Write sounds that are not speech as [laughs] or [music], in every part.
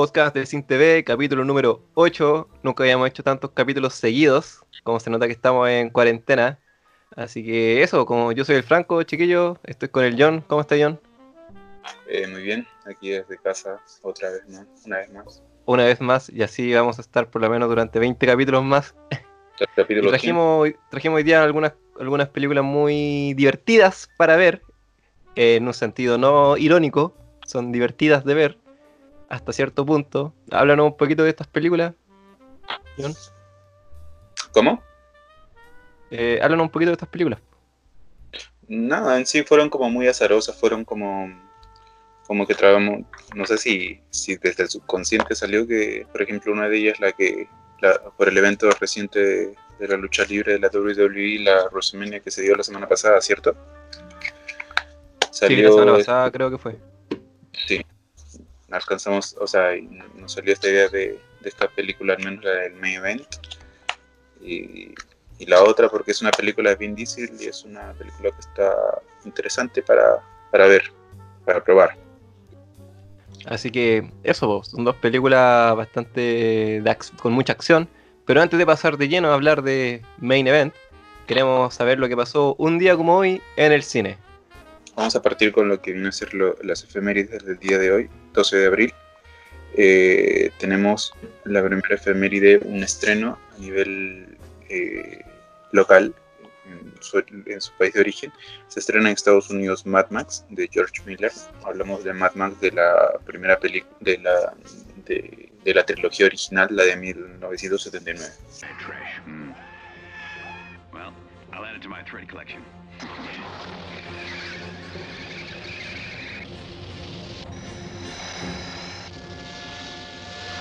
podcast de Sin TV, capítulo número 8. Nunca habíamos hecho tantos capítulos seguidos, como se nota que estamos en cuarentena. Así que eso, como yo soy el Franco, chiquillo, estoy con el John. ¿Cómo está John? Eh, muy bien, aquí desde casa otra vez más, una vez más. Una vez más, y así vamos a estar por lo menos durante 20 capítulos más. Capítulo Y trajimos, trajimos hoy día algunas, algunas películas muy divertidas para ver, eh, en un sentido no irónico, son divertidas de ver hasta cierto punto. Háblanos un poquito de estas películas, John. 15. ¿Cómo? Eh, háblanos un poquito de estas películas. Nada, en sí fueron como muy azarosas, fueron como, como que trabajamos, no sé si, si desde el subconsciente salió que, por ejemplo, una de ellas, la que, la- por el evento reciente de, de la lucha libre de la WWE, la WrestleMania que se dio la semana pasada, ¿cierto? Sí, la semana Salió, pasada creo que fue. sí, alcanzamos, o sea, nos salió esta idea de, esta película, al menos la del main event. Y, la otra porque es una película de Vin y es una película que está interesante para, para ver, para probar. Así que eso, son dos películas bastante con mucha acción. Pero antes de pasar de lleno a hablar de Main Event, queremos saber lo que pasó un día como hoy en el cine. Vamos a partir con lo que viene a ser lo- las efemérides del día de hoy, 12 de abril. Eh, tenemos la primera efeméride, un estreno a nivel eh, local en su, en su país de origen. Se estrena en Estados Unidos Mad Max de George Miller. Hablamos de Mad Max de la primera película de la, de, de la trilogía original, la de 1979. Trash. Hmm. Well, I'll add it to my thread collection.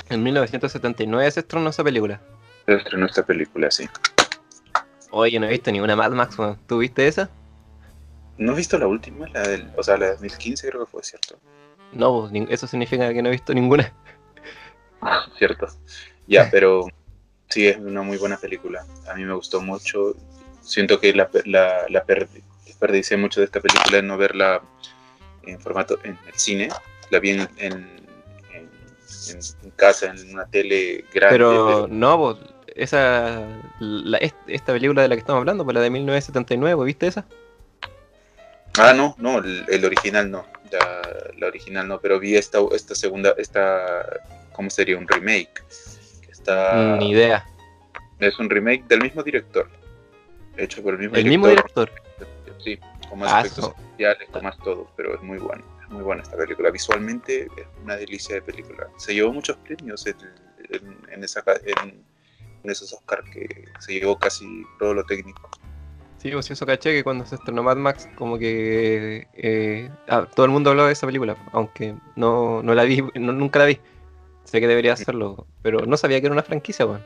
En 1979 se estrenó esa película. Se estrenó esta película, sí. Oye, no he visto ninguna Mad Max, weón. ¿tú viste esa? ¿No has visto la última? La del, o sea, la de 2015 creo que fue, ¿cierto? No, pues, eso significa que no he visto ninguna. [laughs] Cierto. Ya, [laughs] pero sí, es una muy buena película. A mí me gustó mucho. Siento que la, la, la perdi- desperdicié mucho de esta película en no verla en formato en el cine. La vi en, en, en- casa, en una tele grande. Pero no, pues, esa, la- est- esta película de la que estamos hablando, pues la de 1979, pues, ¿viste esa? Ah, no, no, el, el original no. La, la original no, pero vi esta, esta segunda, esta, ¿cómo sería? Un remake. Que está, Ni idea. Es un remake del mismo director. Hecho por el mismo El director. mismo director. Sí, con más Ah, efectos so- especiales, con más todo, pero es muy bueno. Muy buena esta película. Visualmente es una delicia de película. Se llevó muchos premios en, en- en esa, esos Oscars que se llevó casi todo lo técnico. Sí, pues eso caché que cuando se estrenó Mad Max, como que eh, ah, todo el mundo hablaba de esa película, aunque no, no la vi, no- nunca la vi. Sé que debería hacerlo, pero no sabía que era una franquicia, weón.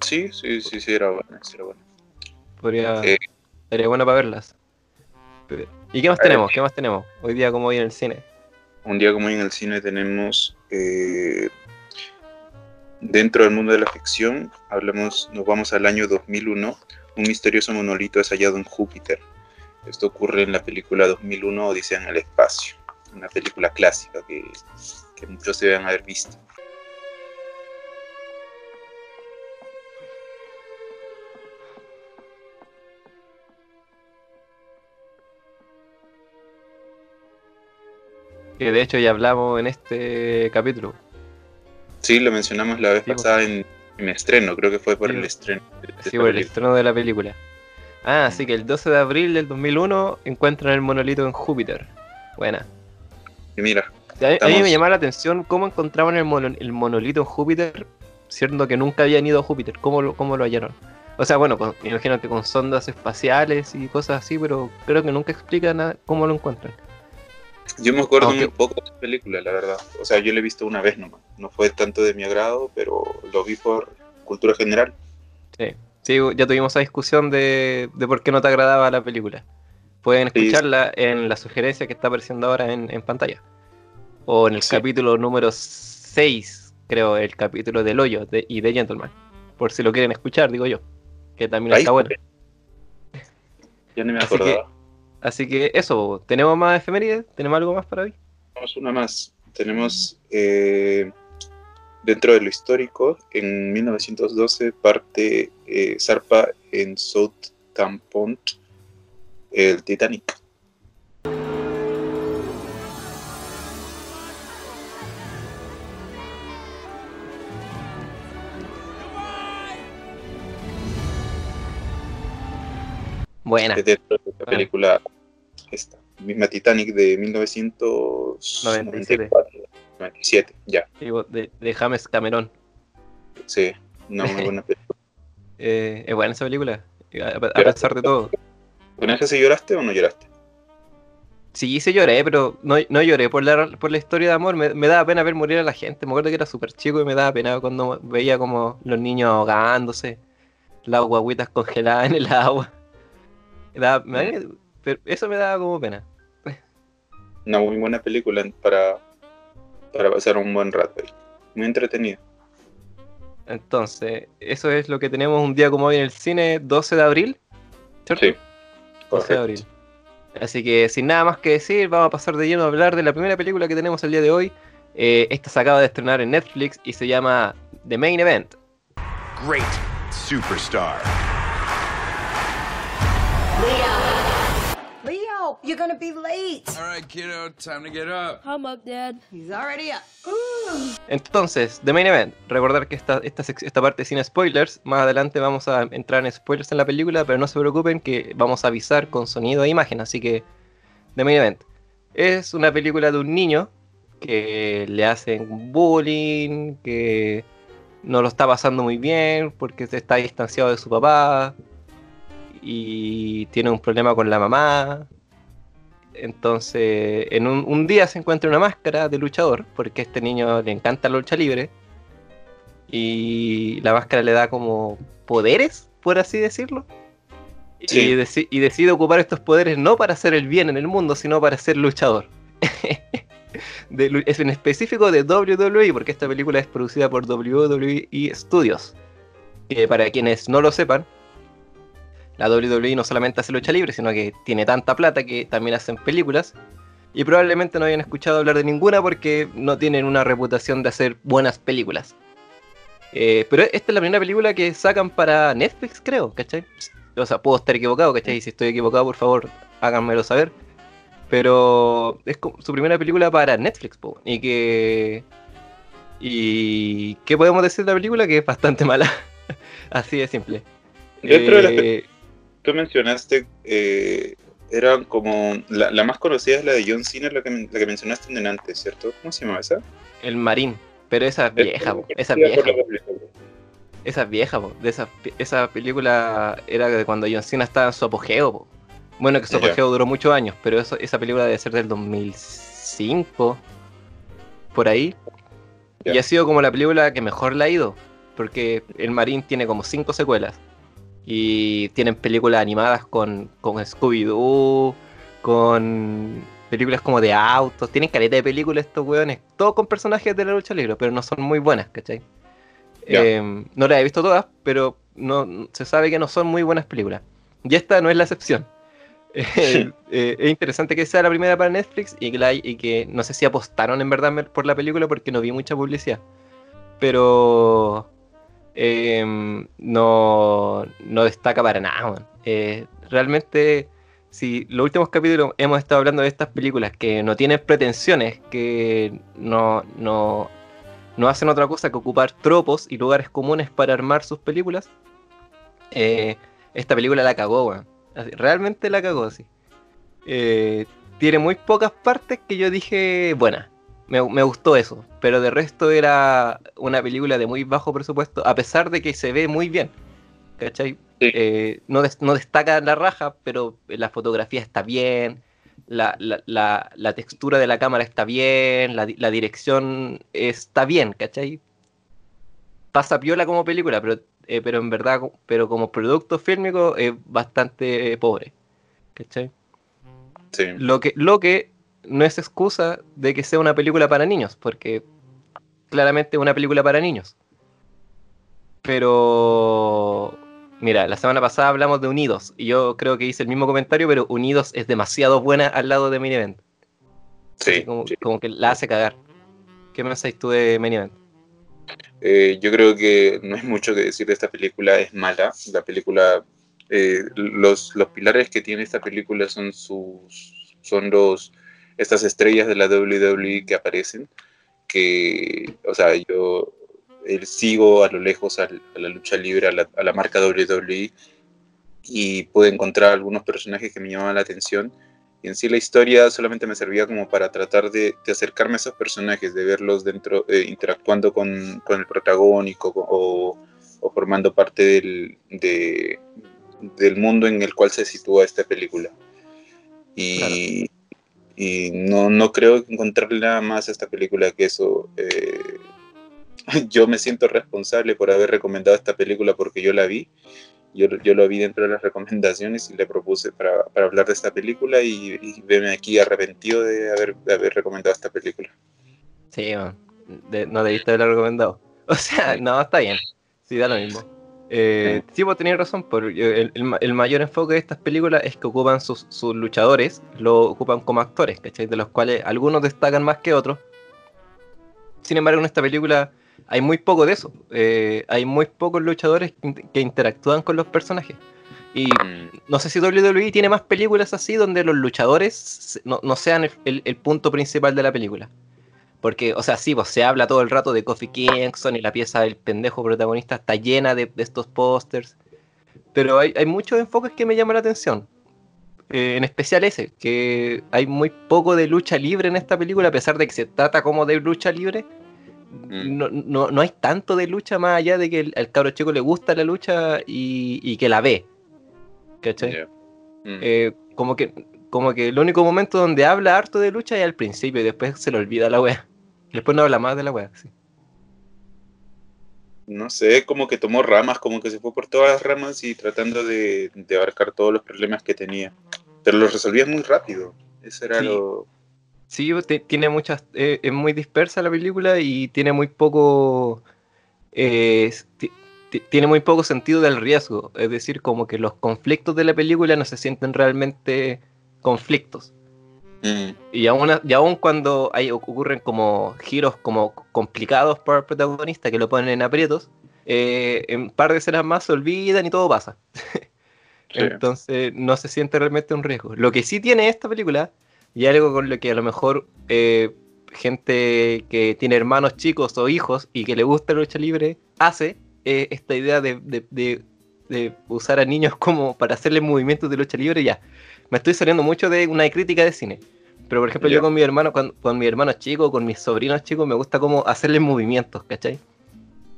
Sí, sí, sí, sí, era buena. Sí, era buena. Podría, Eh. sería bueno para verlas. Pero- ¿Y qué más tenemos? ¿Qué más tenemos? Hoy día como hoy en el cine. Un día como hoy en el cine tenemos eh, dentro del mundo de la ficción, hablamos, nos vamos al año 2001, un misterioso monolito es hallado en Júpiter. Esto ocurre en la película 2001 Odisea en el espacio, una película clásica que, que muchos deben haber visto. Que de hecho ya hablamos en este capítulo. Sí, lo mencionamos la vez Sí, pues. pasada en, en estreno, creo que fue por Sí, el pues. estreno. de- de Sí, esta por el estreno de la película. Ah, así que el 12 de abril del 2001 encuentran el monolito en Júpiter. Buena. Y mira, A, a mí me llamaba la atención cómo encontraban el, mono- el monolito en Júpiter, siendo que nunca habían ido a Júpiter. ¿Cómo lo, cómo lo hallaron? O sea, bueno, con- me imagino que con sondas espaciales y cosas así, pero creo que nunca explican cómo lo encuentran. Yo me acuerdo Aunque- muy poco de esa película, la verdad. O sea, yo la he visto una vez nomás. No fue tanto de mi agrado, pero lo vi por cultura general. Sí, sí ya tuvimos esa discusión de, de por qué no te agradaba la película. Pueden Sí. escucharla en la sugerencia que está apareciendo ahora en, en pantalla. O en el Sí. capítulo número 6, creo, el capítulo del hoyo de, y de Gentleman. Por si lo quieren escuchar, digo yo. Que también Ahí está bueno. Ya ni me acordaba. Así que eso, ¿tenemos más efemérides? ¿Tenemos algo más para hoy? Vamos una más. tenemos eh, dentro de lo histórico, en 1912 parte eh, zarpa en Southampton el Titanic. Buena. Es dentro de la película esta, misma Titanic de 1994. 97, ya, De, de James Cameron. sí, una muy buena [laughs] película. Eh, es buena esa película. A, a pesar de todo. ¿Con esa sí lloraste o no lloraste? Sí, sí lloré, pero no, no lloré por la, por la historia de amor. Me, me daba pena ver morir a la gente. Me acuerdo que era súper chico y me daba pena cuando veía como los niños ahogándose, las guaguitas congeladas en el agua. Me- pero eso me daba como pena. Una muy buena película para, para pasar un buen rato. Muy entretenida. Entonces, eso es lo que tenemos un día como hoy en el cine, 12 de abril. ¿Cierto? Sí, 12 de abril. Así que sin nada más que decir, vamos a pasar de lleno a hablar de la primera película que tenemos el día de hoy. Eh, esta se acaba de estrenar en Netflix y se llama The Main Event. Great superstar. You're gonna be late. All right, kiddo, time to get up. I'm up, Dad. He's already up. Entonces, The Main Event. Recordar que esta, esta, esta parte es sin spoilers. Más adelante vamos a entrar en spoilers en la película, pero no se preocupen que vamos a avisar con sonido e imagen. Así que, The Main Event. Es una película de un niño que le hacen bullying, que no lo está pasando muy bien porque se está distanciado de su papá y tiene un problema con la mamá. Entonces, en un, un día se encuentra una máscara de luchador, porque a este niño le encanta la lucha libre. Y la máscara le da como poderes, por así decirlo. Sí. Y, deci- y decide ocupar estos poderes no para hacer el bien en el mundo, sino para ser luchador. [laughs] De es en específico de WWE, porque esta película es producida por WWE Studios. Que para quienes no lo sepan, la WWE no solamente hace lucha libre, sino que tiene tanta plata que también hacen películas. Y probablemente no hayan escuchado hablar de ninguna porque no tienen una reputación de hacer buenas películas. Eh, pero esta es la primera película que sacan para Netflix, creo, ¿cachai? O sea, puedo estar equivocado, ¿cachai? Y si estoy equivocado, por favor, háganmelo saber. Pero es su primera película para Netflix, po, y que... ¿Y qué podemos decir de la película? Que es bastante mala. [laughs] Así de simple. Dentro de las Eh, Tú mencionaste, eh, eran como, la, la más conocida es la de John Cena, la que, la que mencionaste en antes, ¿cierto? ¿Cómo se llama esa? el Marín. Pero esa es vieja, esa vieja. Esa es vieja, po. De esa, esa película era de cuando John Cena estaba en su apogeo, po. Bueno, que su apogeo duró muchos años, pero eso, esa película debe ser del 2005, por ahí. Y ha sido como la película que mejor la ha ido, porque El Marín tiene como cinco secuelas. Y tienen películas animadas con, con Scooby-Doo, con películas como de autos. Tienen caleta de películas estos weones, todos con personajes de la lucha libre, pero no son muy buenas, ¿cachai? Eh, no las he visto todas, pero no, se sabe que no son muy buenas películas. Y esta no es la excepción. [laughs] Eh, eh, es interesante que sea la primera para Netflix y que, la- y que no sé si apostaron en verdad por la película porque no vi mucha publicidad. Pero eh, no, no destaca para nada. man. Eh, realmente, si los últimos capítulos hemos estado hablando de estas películas que no tienen pretensiones, que no, no, no hacen otra cosa que ocupar tropos y lugares comunes para armar sus películas, eh, esta película la cagó. Así, Realmente la cagó, sí. Eh, tiene muy pocas partes que yo dije, buena. Me, me gustó eso, pero de resto era una película de muy bajo presupuesto, a pesar de que se ve muy bien. ¿Cachai? Sí. Eh, no, des- no destaca la raja, pero la fotografía está bien, la, la- la- la textura de la cámara está bien, la, di- la dirección está bien, ¿cachai? Pasa piola como película, pero, eh, pero en verdad, pero como producto fílmico es bastante pobre, ¿cachai? Sí. Lo que, lo que no es excusa de que sea una película para niños, porque claramente es una película para niños. Pero, mira, la semana pasada hablamos de Unidos, y yo creo que hice el mismo comentario, pero Unidos es demasiado buena al lado de Mini Event. Sí, como, sí. como que la hace cagar. ¿Qué pensáis tú de Main Event? Eh, yo creo que no hay mucho que decir de esta película, es mala. La película, eh, los, los pilares que tiene esta película son sus, son los, estas estrellas de la WWE que aparecen, que, o sea, yo eh, sigo a lo lejos a, la lucha libre, a la, a la marca WWE, y pude encontrar algunos personajes que me llamaban la atención. Y en sí la historia solamente me servía como para tratar de, acercarme a esos personajes, de verlos dentro, eh, interactuando con, con, el protagónico o, formando parte del, de, del, mundo en el cual se sitúa esta película. Y. y no, no, creo nada más a esta película que eso. Eh, [laughs] yo me siento responsable por haber recomendado esta película porque yo la vi yo, yo, lo vi dentro de las recomendaciones y le propuse para, para hablar de esta película y, y verme aquí arrepentido de haber, de haber recomendado esta película. Sí, man. De, no debiste haberla recomendado. [laughs] O sea, no, está bien. Sí, da lo mismo. Eh, sí, vos tenías razón. Por, el, el, el, mayor enfoque de estas películas es que ocupan sus, sus luchadores, lo ocupan como actores, ¿cachai? De los cuales algunos destacan más que otros. Sin embargo, en esta película hay muy poco de eso. Eh, hay muy pocos luchadores que interactúan con los personajes. Y no sé si WWE tiene más películas así donde los luchadores no, no sean el, el, el, punto principal de la película. Porque, o sea, sí, pues se habla todo el rato de Kofi Kingston y la pieza del pendejo protagonista está llena de, de estos pósters. Pero hay, hay, muchos enfoques que me llaman la atención. Eh, en especial ese, que hay muy poco de lucha libre en esta película, a pesar de que se trata como de lucha libre no, no, no, hay tanto de lucha más allá de que el, al cabro chico le gusta la lucha y, y que la ve. ¿Cachai? Yeah. Mm. Eh, como que como que el único momento donde habla harto de lucha es al principio y después se le olvida la wea. Después no habla más de la wea. Sí. No sé, como que tomó ramas, como que se fue por todas las ramas y tratando de, de abarcar todos los problemas que tenía. Pero los resolvía muy rápido. Eso era sí. lo, Sí, tiene muchas. Eh, es muy dispersa la película y tiene muy poco. Eh, tiene muy poco sentido del riesgo. Es decir, como que los conflictos de la película no se sienten realmente conflictos. Mm. Y, aún, y aún cuando hay, ocurren como giros como complicados para el protagonista que lo ponen en aprietos, eh, en un par de escenas más se olvidan y todo pasa. [laughs] sí. Entonces no se siente realmente un riesgo. Lo que sí tiene esta película y algo con lo que a lo mejor eh, gente que tiene hermanos chicos o hijos y que le gusta la lucha libre hace eh, esta idea de, de, de, de, usar a niños como para hacerle movimientos de lucha libre. Ya, me estoy saliendo mucho de una crítica de cine. Pero por ejemplo, yeah. yo con mi hermano, con, con mi hermano chico, con mis sobrinos chicos, me gusta como hacerles movimientos, ¿cachai?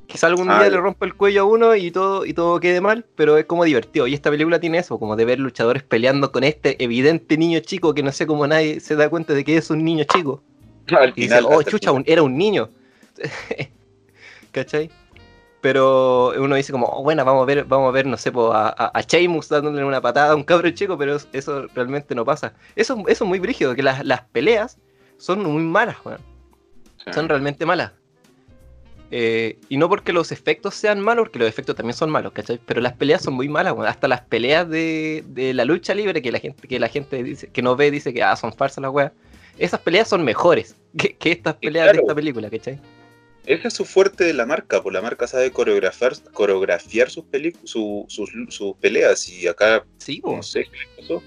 Quizá algún día le rompa el cuello a uno y todo, y todo quede mal, pero es como divertido. Y esta película tiene eso, como de ver luchadores peleando con este evidente niño chico que no sé cómo nadie se da cuenta de que es un niño chico. Al y final, dice, oh, chucha, un, era un niño. [laughs] ¿Cachai? Pero uno dice como, oh, bueno, vamos a ver, vamos a ver, no sé, a, a, a Sheamus dándole una patada a un cabro chico, pero eso realmente no pasa. Eso, eso es muy brígido, que las, las peleas son muy malas, weón. Sí. Son realmente malas. Eh, y no porque los efectos sean malos, porque los efectos también son malos, ¿cachai? Pero las peleas son muy malas, hasta las peleas de, de, la lucha libre que la gente, que la gente dice, que no ve, dice que ah, son farsas las weas. Esas peleas son mejores [laughs] que, que estas peleas claro, de esta película, ¿cachai? Ese es su fuerte de la marca, pues la marca sabe coreografiar, coreografiar sus, su, sus, sus, peleas y acá sí, no sé qué pasó.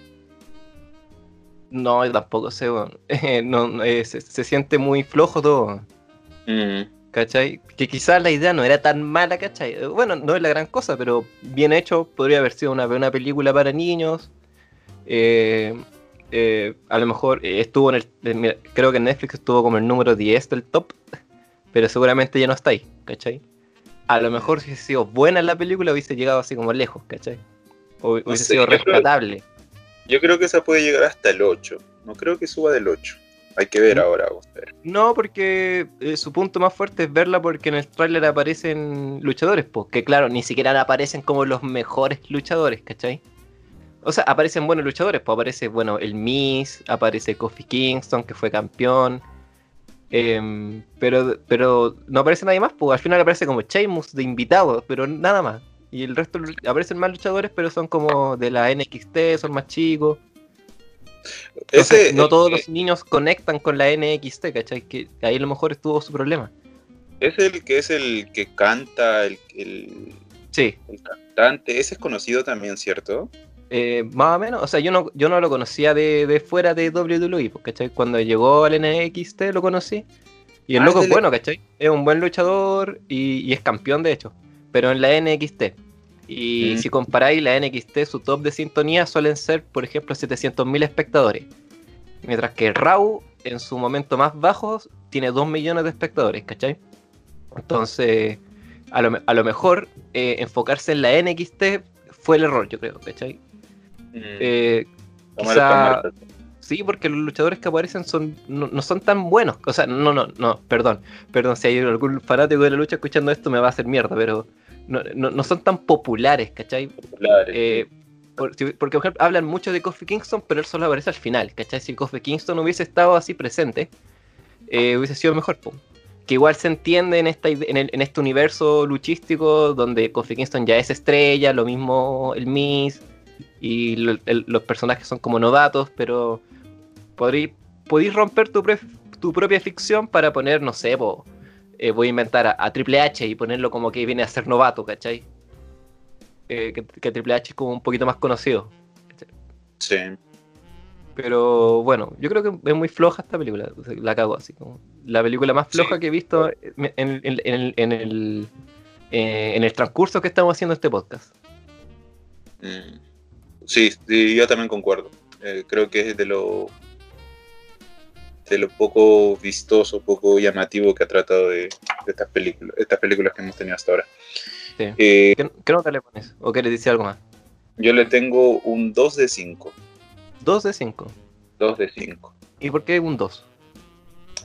No, yo tampoco sé, [laughs] no, eh, se, se, siente muy flojo todo. Mm. ¿cachai? Que quizás la idea no era tan mala, ¿cachai? Bueno, no es la gran cosa, pero bien hecho, podría haber sido una, una película para niños. Eh, eh, a lo mejor estuvo en el. Creo que en Netflix estuvo como el número 10 del top, pero seguramente ya no está ahí, ¿cachai? A lo mejor si hubiese sido buena la película, hubiese llegado así como lejos, ¿cachai? O hubiese no sé, sido rescatable. Yo creo, yo creo que esa puede llegar hasta el 8. No creo que suba del 8. Hay que ver ahora. Ver. No, porque eh, su punto más fuerte es verla porque en el tráiler aparecen luchadores, pues, que claro, ni siquiera aparecen como los mejores luchadores, ¿cachai? O sea, aparecen buenos luchadores, pues aparece, bueno, el Miss, aparece Kofi Kingston, que fue campeón, eh, pero, pero no aparece nadie más, pues al final aparece como Sheamus de invitado, pero nada más. Y el resto aparecen más luchadores, pero son como de la NXT, son más chicos. Entonces, Ese, no el todos los niños conectan con la NXT, ¿cachai? Que ahí a lo mejor estuvo su problema. es el que es el que canta, el, el, Sí, el cantante. Ese es conocido también, ¿cierto? Eh, más o menos. O sea, yo no, yo no lo conocía de, de fuera de WWE, pues, ¿cachai? Cuando llegó al NXT lo conocí. Y el Ah, loco es bueno, ¿cachai? Es un buen luchador y, y es campeón, de hecho. Pero en la NXT. Y Mm. si comparáis la NXT, su top de sintonía suelen ser, por ejemplo, 700.000 espectadores. Mientras que Raw, en su momento más bajo, tiene 2 millones de espectadores, ¿cachai? Entonces, a lo, a lo mejor eh, enfocarse en la NXT fue el error, yo creo, ¿cachai? Mm, Eh, quizá-. Sí, porque los luchadores que aparecen son no, no son tan buenos. O sea, no, no, no, perdón. Perdón, si hay algún fanático de la lucha escuchando esto me va a hacer mierda, pero no, no- no son tan populares, ¿cachai? populares. Eh, por- porque, por ejemplo, hablan mucho de Kofi Kingston, pero él solo aparece al final, ¿cachai? Si Kofi Kingston hubiese estado así presente, eh, hubiese sido mejor, po. Que igual se entiende en, esta, en, el- en este universo luchístico donde Kofi Kingston ya es estrella, lo mismo el Miz, y lo- el- los personajes son como novatos, pero podéis romper tu, pre- tu propia ficción para poner, no sé, po, eh, voy a inventar a, a Triple H y ponerlo como que viene a ser novato, ¿cachai? Eh, que, que Triple H es como un poquito más conocido. Sí. Pero bueno, yo creo que es muy floja esta película. La cago así. Como la película más floja Sí. que he visto en, en- en- en el, en, el, eh, en el transcurso que estamos haciendo este podcast. Mm. Sí, sí, yo también concuerdo. Eh, creo que es de lo de lo poco vistoso, poco llamativo que ha tratado de, de estas películas, estas películas que hemos tenido hasta ahora. Sí. Eh, ¿Qué, qué nota le pones? ¿O quieres decir algo más? yo le tengo un 2 de 5. 2 de 5. 2 de 5. ¿Y por qué un 2?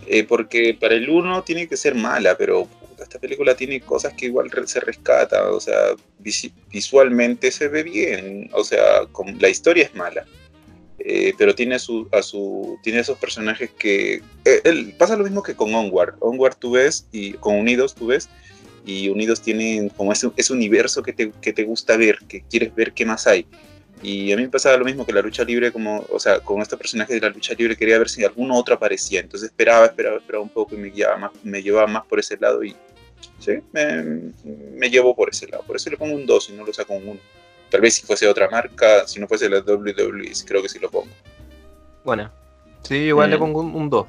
Eh, porque para el 1 tiene que ser mala, pero esta película tiene cosas que igual se rescata, o sea, visualmente se ve bien, o sea, la historia es mala, eh, pero tiene su, a su, tiene esos personajes que eh, el- pasa lo mismo que con Onward. Onward tú ves y con Unidos tú ves y Unidos tienen como ese, ese universo que te, que te gusta ver, que quieres ver qué más hay. Y a mí me pasaba lo mismo que la lucha libre, como, o sea, con estos personajes de la lucha libre quería ver si alguno otro aparecía. Entonces esperaba, esperaba, esperaba un poco y me llevaba más, me llevaba más por ese lado y sí, me, me llevó por ese lado. Por eso le pongo un 2 y no lo saco un 1. Tal vez si fuese otra marca, si no fuese la WWE, creo que sí lo pongo. Bueno, sí, igual le Mm. pongo un 2.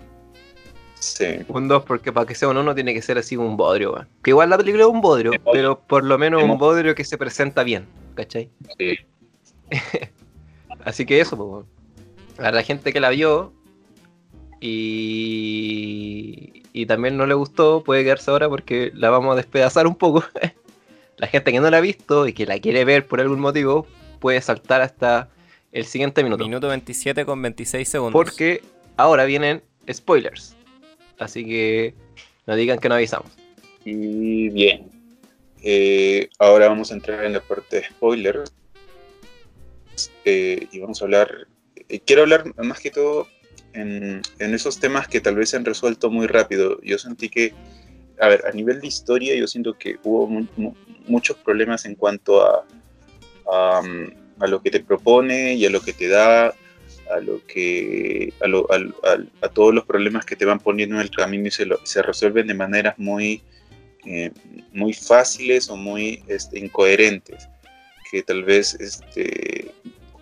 Sí, Un 2 porque para que sea un 1 tiene que ser así un bodrio. Que igual la película es un bodrio, pero por lo menos un bodrio que se presenta bien, ¿cachai? sí. [laughs] Así que eso, pues. A la gente que la vio y, y también no le gustó, puede quedarse ahora porque la vamos a despedazar un poco. [laughs] la gente que no la ha visto y que la quiere ver por algún motivo, puede saltar hasta el siguiente minuto. Minuto 27 con 26 segundos. Porque ahora vienen spoilers. Así que no digan que no avisamos. Y bien. Eh, ahora vamos a entrar en la parte de spoilers. Eh, y vamos a hablar. eh, quiero hablar más que todo en, en esos temas que tal vez se han resuelto muy rápido. Yo sentí que, a ver, a nivel de historia, yo siento que hubo mu- mu- muchos problemas en cuanto a, a, mm, a lo que te propone y a lo que te da, a lo que a, lo- a todos los problemas que te van poniendo en el camino y se, lo- se resuelven de maneras muy eh, muy fáciles o muy este, incoherentes que tal vez este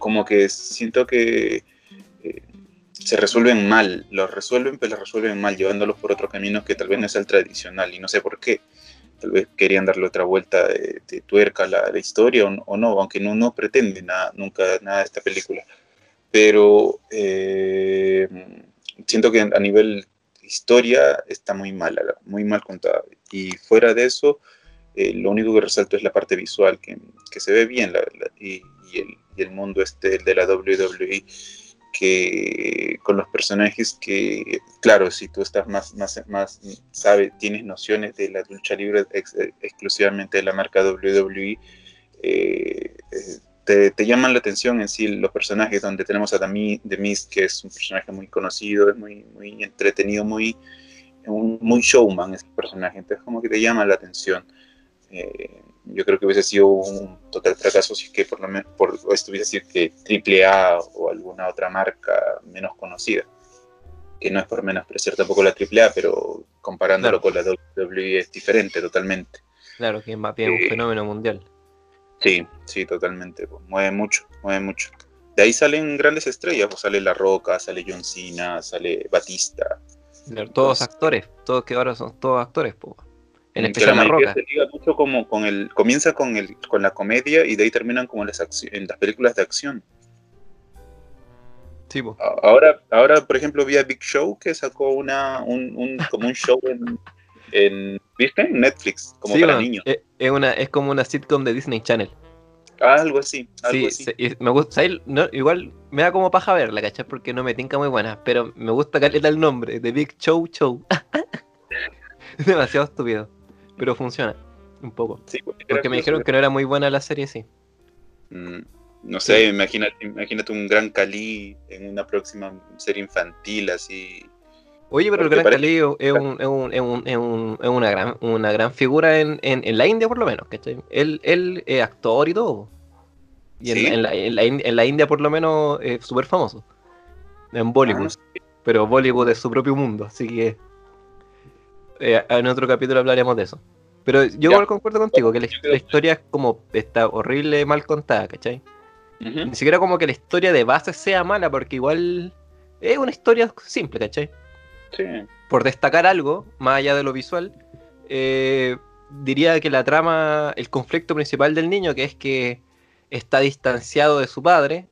como que siento que eh, se resuelven mal los resuelven pero los resuelven mal llevándolos por otro camino que tal vez no es el tradicional y no sé por qué tal vez querían darle otra vuelta de, de tuerca a la, la historia o, o no aunque no, no pretende nada nunca nada de esta película pero eh, siento que a nivel historia está muy mala, muy mal contada. Y fuera de eso, eh, lo único que resalto es la parte visual, que, que se ve bien, la- la- y, y el, mundo este el de la WWE, que con los personajes que, claro, si tú estás más, más, más sabes, tienes nociones de la lucha libre ex- exclusivamente de la marca WWE, eh, eh, te, te llaman la atención en sí los personajes, donde tenemos a Dami- The Miz, que es un personaje muy conocido, es muy, muy entretenido, muy, un- muy showman ese personaje, entonces como que te llama la atención. Eh, yo creo que hubiese sido un total fracaso si es que por lo menos por esto hubiese sido que AAA o alguna otra marca menos conocida. Que no es por menospreciar tampoco la AAA, pero comparándolo con la WWE es diferente totalmente. Claro, que es más bien un Eh, fenómeno mundial. Sí, sí, totalmente. pues, mueve mucho, mueve mucho. De ahí salen grandes estrellas, pues sale La Roca, sale John Cena, sale Batista. Claro, Todos Entonces- actores, todos que ahora son todos actores, po. En que especial La mayoría Roca. se liga mucho como con el, comienza con el, con la comedia y de ahí terminan como las en las películas de acción. Sí, Ahora, ahora, por ejemplo, vi a Big Show que sacó una, un, un- como un show en, en ¿viste? Netflix, como Sí, para niños. Es, es una, es como una sitcom de Disney Channel. Algo así, algo Sí, así. se- me gusta, igual me da como paja verla, ¿cachai? Porque no me tinca muy buena, pero me gusta caleta el nombre, de Big Show Show. [laughs] es demasiado estúpido, pero funciona un poco. Sí, porque Porque me dijeron que no era muy buena la serie, sí. Mm, no sé, imagínate, imagínate un gran Cali en una próxima serie infantil así. Oye, pero el Gran Cali es, un- es un- es un- es un- es una, gran, una gran figura en, en- en la India, por lo menos, ¿cachai? Él, él es actor y todo. Y en, ¿Sí? en la, en la India, en la India, por lo menos, es súper famoso. En Ah, Bollywood. no sé. Pero Bollywood es su propio mundo, así que eh, en otro capítulo hablaremos de eso. Pero yo igual concuerdo contigo, que la, la historia es como está horrible, mal contada, ¿cachai? Ni siquiera como que la historia de base sea mala, porque igual es una historia simple, ¿cachai? Sí. Por destacar algo, más allá de lo visual, eh, diría que la trama, el conflicto principal del niño, que es que está distanciado de su padre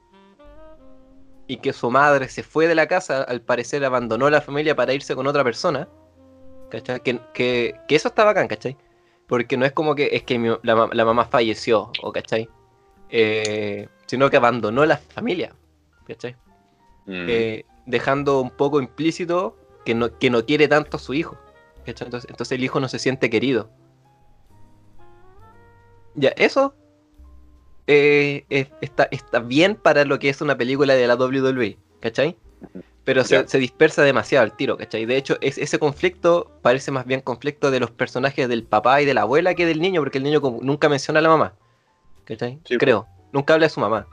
y que su madre se fue de la casa, al parecer abandonó la familia para irse con otra persona, ¿cachai? Que, que, que eso está bacán, ¿cachai? Porque no es como que es que mi- la, ma- la mamá falleció, ¿o cachai? Eh, sino que abandonó la familia, ¿cachai? Mm, eh, dejando un poco implícito que no, que no quiere tanto a su hijo. ¿cachai? Entonces, entonces el hijo no se siente querido. Ya, eso eh, es- está, está bien para lo que es una película de la WWE, ¿cachai? Pero se, dispersa demasiado al tiro, ¿cachai? De hecho, es, ese conflicto parece más bien conflicto de los personajes del papá y de la abuela que del niño, porque el niño como- nunca menciona a la mamá, ¿cachai? Sí, Creo, nunca habla de su mamá,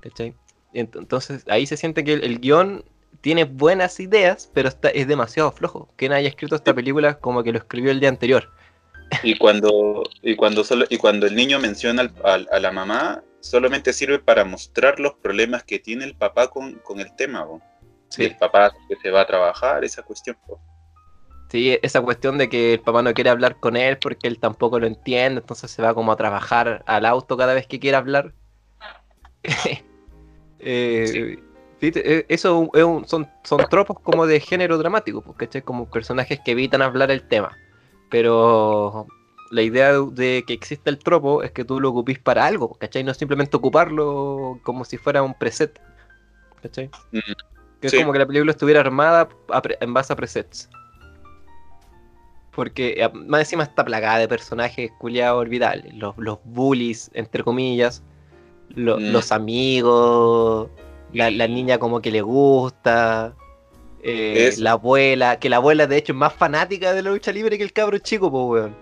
¿cachai? Ent- Entonces ahí se siente que el, el guion tiene buenas ideas, pero está, es demasiado flojo. Quien haya escrito esta película como que lo escribió el día anterior. Y cuando, y cuando solo, y cuando el niño menciona al- al- a la mamá, solamente sirve para mostrar los problemas que tiene el papá con, con el tema, po. Sí. El papá que se va a trabajar, esa cuestión. Sí, esa cuestión de que el papá no quiere hablar con él porque él tampoco lo entiende, entonces se va como a trabajar al auto cada vez que quiere hablar. [laughs] Eh, fíjate, eh, eso es un- son, son tropos como de género dramático, pues, ¿cachai? Como personajes que evitan hablar el tema. Pero la idea de, de que exista el tropo es que tú lo ocupís para algo, ¿cachai? No simplemente ocuparlo como si fuera un preset, ¿cachai? Mm, Que es como que la película estuviera armada en base a presets. Porque eh, más encima está plagada de personajes culiados olvidables. Los, los bullies, entre comillas. lo- Mm. Los amigos. La, la niña como que le gusta. eh, la abuela. Que la abuela de hecho es más fanática de la lucha libre que el cabro chico, pues weón.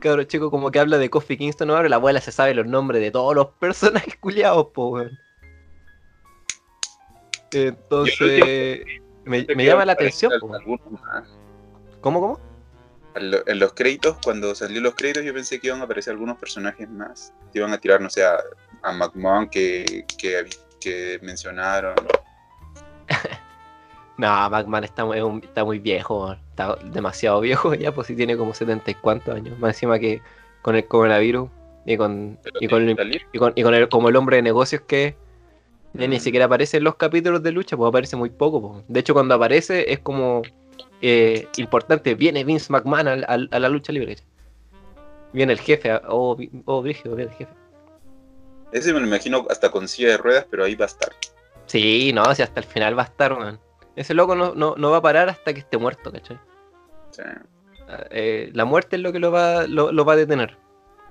Cabro chico como que habla de Kofi Kingston ahora. La abuela se sabe los nombres de todos los [laughs] personajes culiados, pues weón. Entonces... Me, llama la atención. ¿Cómo, cómo? En lo- en los créditos, cuando salió los créditos, yo pensé que iban a aparecer algunos personajes más. Que iban a tirar, no sé, a, a McMahon que, que, que mencionaron. [laughs] No, McMahon está, muy- es está muy viejo, está demasiado viejo ya, pues si tiene como 70 y cuantos años. Más encima que con el coronavirus y con, y con, y con, y con el- como el hombre de negocios que ni siquiera aparece en los capítulos de lucha, pues aparece muy poco. pues. De hecho, cuando aparece es como eh, importante, viene Vince McMahon al- a, la lucha libre. Viene el jefe, a- oh, oh, brígido, viene el jefe. Ese me lo imagino hasta con silla de ruedas, pero ahí va a estar. Sí, no, si hasta el final va a estar, weón. Ese loco no, no, no va a parar hasta que esté muerto, ¿cachai? O sea, Eh, la muerte es lo que lo va, lo, lo va a detener.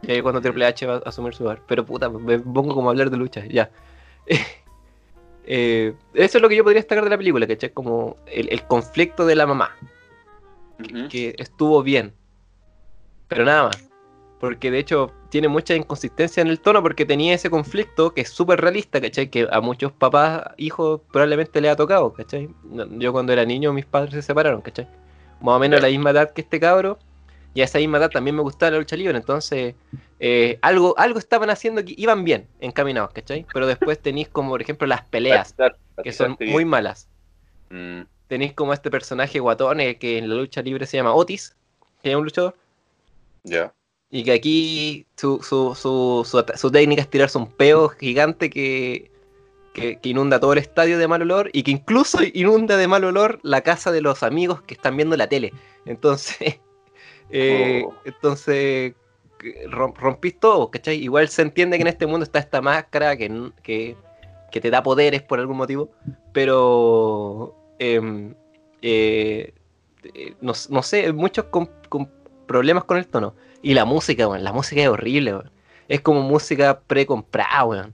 Y ahí cuando Triple H va a asumir su lugar. Pero puta, me pongo como a hablar de lucha, ya. [laughs] Eh, eso es lo que yo podría destacar de la película, ¿cachai? Como el, el conflicto de la mamá, ujú. que estuvo bien. Pero nada más. Porque de hecho tiene mucha inconsistencia en el tono porque tenía ese conflicto que es súper realista, ¿cachai? Que a muchos papás, hijos probablemente le ha tocado, ¿cachai? Yo cuando era niño mis padres se separaron, ¿cachai? Más o menos a la misma edad que este cabro. Y a esa misma edad también me gustaba la lucha libre, entonces eh, algo, algo estaban haciendo que iban bien, encaminados, ¿cachai? Pero después tenéis como, por ejemplo, las peleas, que son muy malas. Mm, Tenéis como este personaje guatón eh, que en la lucha libre se llama Otis, que es un luchador. ya. Y que aquí su, su, su, su, técnica es tirarse un peo gigante que, que, que inunda todo el estadio de mal olor y que incluso [laughs] inunda de mal olor la casa de los amigos que están viendo la tele. Entonces, [laughs] eh, Oh. entonces rompís todo, ¿cachai? Igual se entiende que en este mundo está esta máscara que, que, te da poderes por algún motivo, pero no, no, sé, muchos problemas con el tono. Y la música, bueno, la música es horrible, bueno. es como música precomprada, bueno.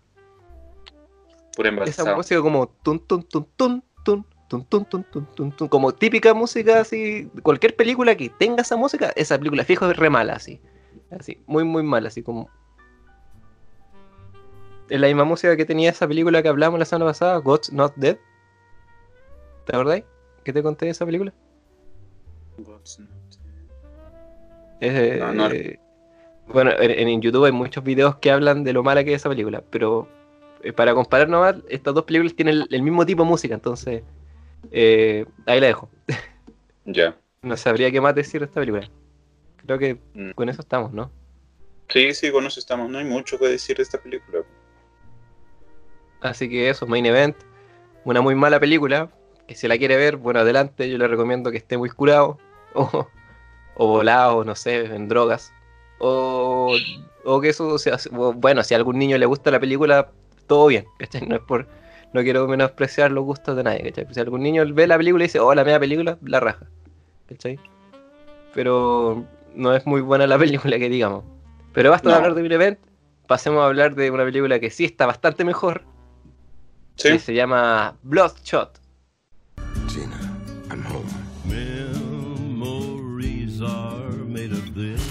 Esa música como tun tun tun tun tun Tun, tun, tun, como típica música así, cualquier película que tenga esa música, esa película fijo es re mala así. Así, muy muy mala, así como es la misma música que tenía esa película que hablamos la semana pasada, God's Not Dead. ¿Te acordáis? ¿Qué te conté de esa película? Es, No, no. eh, bueno, en, en YouTube hay muchos videos que hablan de lo mala que es esa película, pero eh, para comparar nomás, estas dos películas tienen el, el mismo tipo de música, entonces eh, ahí la dejo. Ya. [laughs] No sabría qué más decir de esta película. Creo que Mm. con eso estamos, ¿no? Sí, sí, con eso estamos. No hay mucho que decir de esta película. Así que eso, Main Event, una muy mala película, que si la quiere ver, bueno, adelante, yo le recomiendo que esté muy curado, [laughs] o, o volado, no sé, en drogas, o, o que eso sea, bueno, si a algún niño le gusta la película, todo bien, ¿cachai? No es por, no quiero menospreciar los gustos de nadie, ¿cachai? Si algún niño ve la película y dice, oh, la media película, la raja, ¿cachai? Pero no es muy buena la [laughs] película que digamos. Pero basta de hablar de Main Event, pasemos a hablar de una película que sí está bastante mejor, Sí. que se llama Bloodshot. Gina, I'm home. Memories are made of this.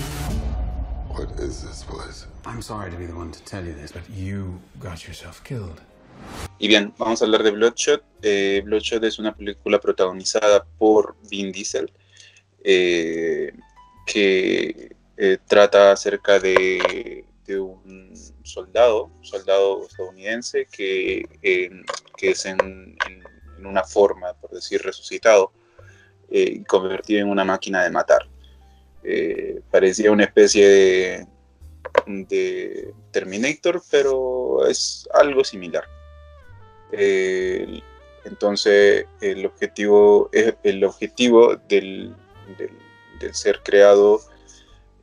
What is this place? I'm sorry to be the one to tell you this, but you got yourself killed. Y bien, vamos a hablar de Bloodshot. Eh, Bloodshot es una película protagonizada por Vin Diesel, eh, que eh, trata acerca de, un soldado, soldado estadounidense que, eh, que es en, una forma, por decir, resucitado, eh, convertido en una máquina de matar. Eh, parecía una especie de, Terminator, pero es algo similar. Eh, entonces, el objetivo, el objetivo del- del ser creado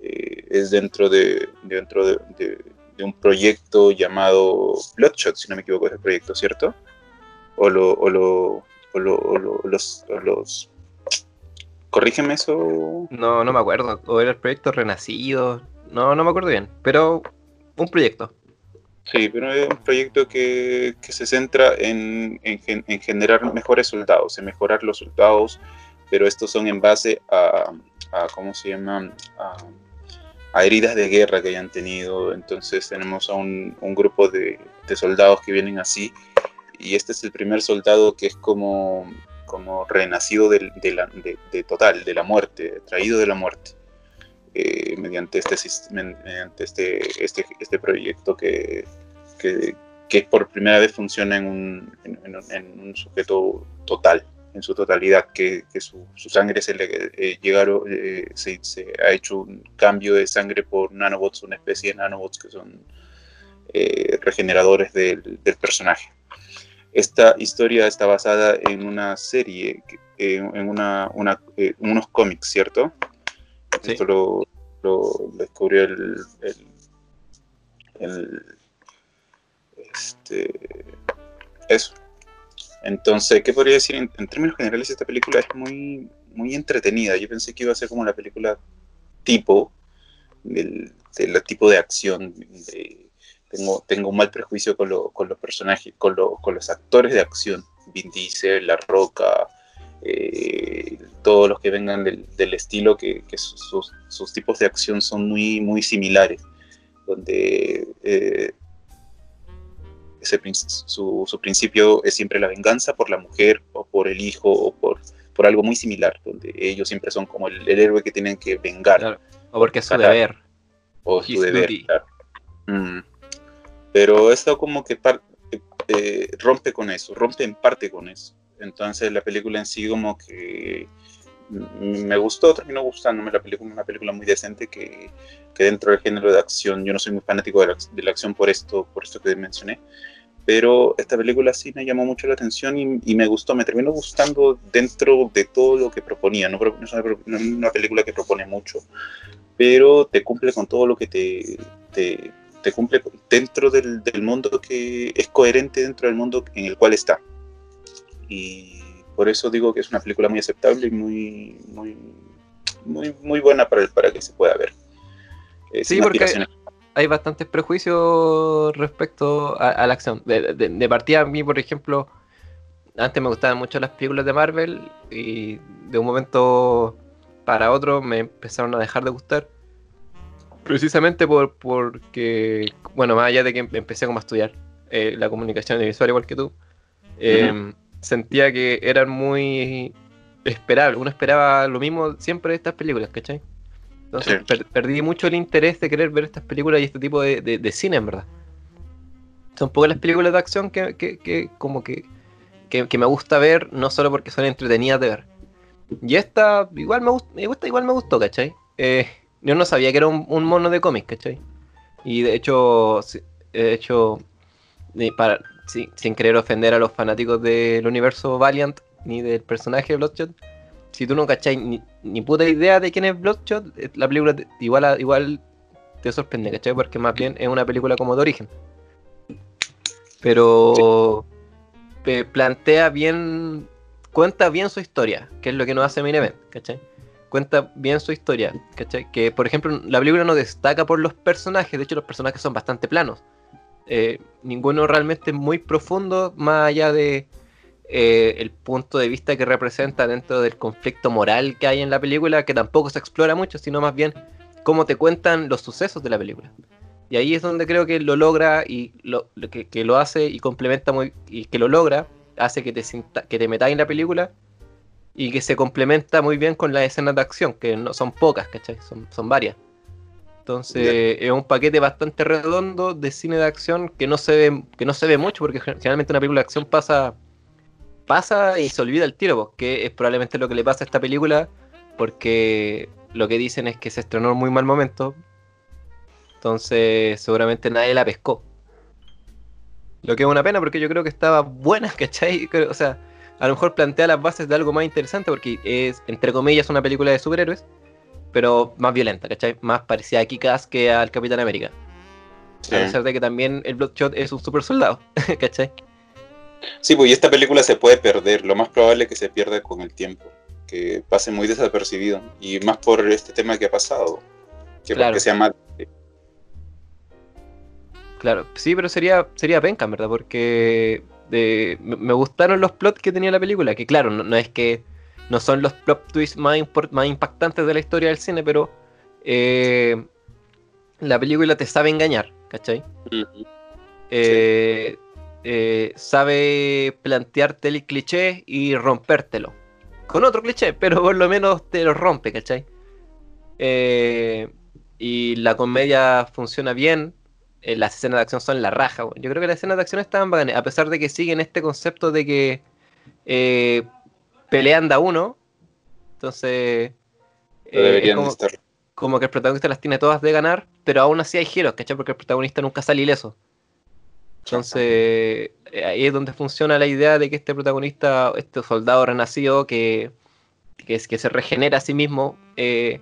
eh, es dentro, de, dentro de, de- de un proyecto llamado Bloodshot, si no me equivoco, es el proyecto, ¿cierto? O, lo, o, lo, o, lo- o lo- los, o los... Corrígeme eso. No, no me acuerdo. O era el proyecto Renacido. No, no me acuerdo bien. Pero un proyecto. Sí, pero es un proyecto que, que se centra en, en generar mejores soldados, en mejorar los soldados, pero estos son en base a, a ¿cómo se llama? A, a heridas de guerra que hayan tenido. Entonces tenemos a un, un grupo de, de soldados que vienen así, y este es el primer soldado que es como, como renacido del- de, la, de, de total, de la muerte, traído de la muerte. eh, mediante este mediante este, este, este proyecto que, que, que por primera vez funciona en un, en- en un sujeto total, en su totalidad, que, que su, su sangre se le eh, llegaron, eh, se, se ha hecho un cambio de sangre por nanobots, una especie de nanobots que son eh, regeneradores del, del personaje. Esta historia está basada en una serie, en, una, una, eh, unos cómics, ¿cierto? Sí. Esto lo, lo descubrió el, el, el- este, eso. Entonces, ¿qué podría decir? En, términos generales, esta película es muy, muy entretenida. Yo pensé que iba a ser como la película tipo, del, del tipo de acción. tengo, tengo un mal prejuicio con, lo- con los personajes, con, lo- con los actores de acción. Vin Diesel, La Roca, eh, todos los que vengan del, del estilo, que, que sus tipos de acción son muy, muy similares, donde eh, ese su, su principio es siempre la venganza por la mujer o por el hijo o por, por algo muy similar, donde ellos siempre son como el, el héroe que tienen que vengar Claro. O porque es su deber. o su His deber. duty. claro. Mm. Pero esto como que eh, rompe con eso, rompe en parte con eso. Entonces la película en sí como que me gustó, terminó gustándome la película, una película muy decente que, que dentro del género de acción, yo no soy muy fanático de la, de la acción por esto, por esto que mencioné, pero esta película sí me llamó mucho la atención y, y me gustó, me terminó gustando dentro de todo lo que proponía. No, no es una, no es una película que propone mucho, pero te cumple con todo lo que te, te, te cumple dentro del, del mundo que es coherente dentro del mundo en el cual está. Y por eso digo que es una película muy aceptable y muy, muy, muy, muy buena para, el- para que se pueda ver. Eh, Sí, porque- hay bastantes prejuicios respecto a, a la acción. De, de- de partida, a mí, por ejemplo, antes me gustaban mucho las películas de Marvel y de un momento para otro me empezaron a dejar de gustar. Precisamente por, porque, bueno, más allá de que em- empecé como a estudiar eh, la comunicación audiovisual igual que tú, eh, sentía que eran muy esperables. Uno esperaba lo mismo siempre de estas películas, ¿cachai? Entonces Sí. per- perdí mucho el interés de querer ver estas películas y este tipo de, de- de cine, en verdad. Son pocas las películas de acción que, que- que como que, que, que me gusta ver, no solo porque son entretenidas de ver. Y esta igual me, gust- me gusta, igual me gustó, ¿cachai? Eh, yo no sabía que era un, un mono de cómics, ¿cachai? Y de hecho, de hecho, para, si- sin querer ofender a los fanáticos del universo Valiant ni del personaje de Bloodshot, si tú no cachai ni, ni puta idea de quién es Bloodshot, eh, la película te- igual, a- igual te sorprende, ¿cachai? Porque más bien es una película como de origen. Pero pe- plantea bien, cuenta bien su historia, que es lo que nos hace Main Event, ¿cachai? Cuenta bien su historia, ¿cachai? Que por ejemplo la película no destaca por los personajes, de hecho los personajes son bastante planos. Eh, ninguno realmente muy profundo, más allá de eh, el punto de vista que representa dentro del conflicto moral que hay en la película, que tampoco se explora mucho, sino más bien cómo te cuentan los sucesos de la película. Y ahí es donde creo que lo logra y lo, que, lo hace y complementa muy y que lo logra, hace que te que te metas en la película y que se complementa muy bien con las escenas de acción, que no son pocas, ¿cachai? Son varias. Entonces es un paquete bastante redondo de cine de acción que no se ve, que no se ve mucho, porque gen- generalmente una película de acción pasa, pasa y se olvida el tiro, po, que es probablemente lo que le pasa a esta película, porque lo que dicen es que se estrenó en muy mal momento, entonces seguramente nadie la pescó. Lo que es una pena porque yo creo que estaba buena, [laughs] ¿cachai? O sea, a lo mejor plantea las bases de algo más interesante porque es, entre comillas, una película de superhéroes, pero más violenta, ¿cachai? Más parecida a Kick-Ass que al Capitán América. Sí. A pesar de que también el Bloodshot es un super soldado, [laughs] ¿cachai? Sí, pues y esta película se puede perder, lo más probable es que se pierda con el tiempo, que pase muy desapercibido, y más por este tema que ha pasado, que Claro. porque sea más... Claro, sí, pero sería, sería penca, en verdad, porque de- me, me gustaron los plots que tenía la película, que claro, no, no es que no son los plot twists más, impactantes de la historia del cine, pero eh, la película te sabe engañar, ¿cachai? Eh, eh, sabe plantearte el cliché y rompértelo. Con otro cliché, pero por lo menos te lo rompe, ¿cachai? Eh, y la comedia funciona bien. las escenas de acción son la raja. Yo creo que las escenas de acción están bacanas, a pesar de que siguen este concepto de que pelean da uno. Entonces, eh, como, estar. como que el protagonista las tiene todas de ganar, pero aún así hay giros, ¿cachai? Porque el protagonista nunca sale ileso. Entonces, eh, ahí es donde funciona la idea de que este protagonista, este soldado renacido que, que, es, que se regenera a sí mismo, eh,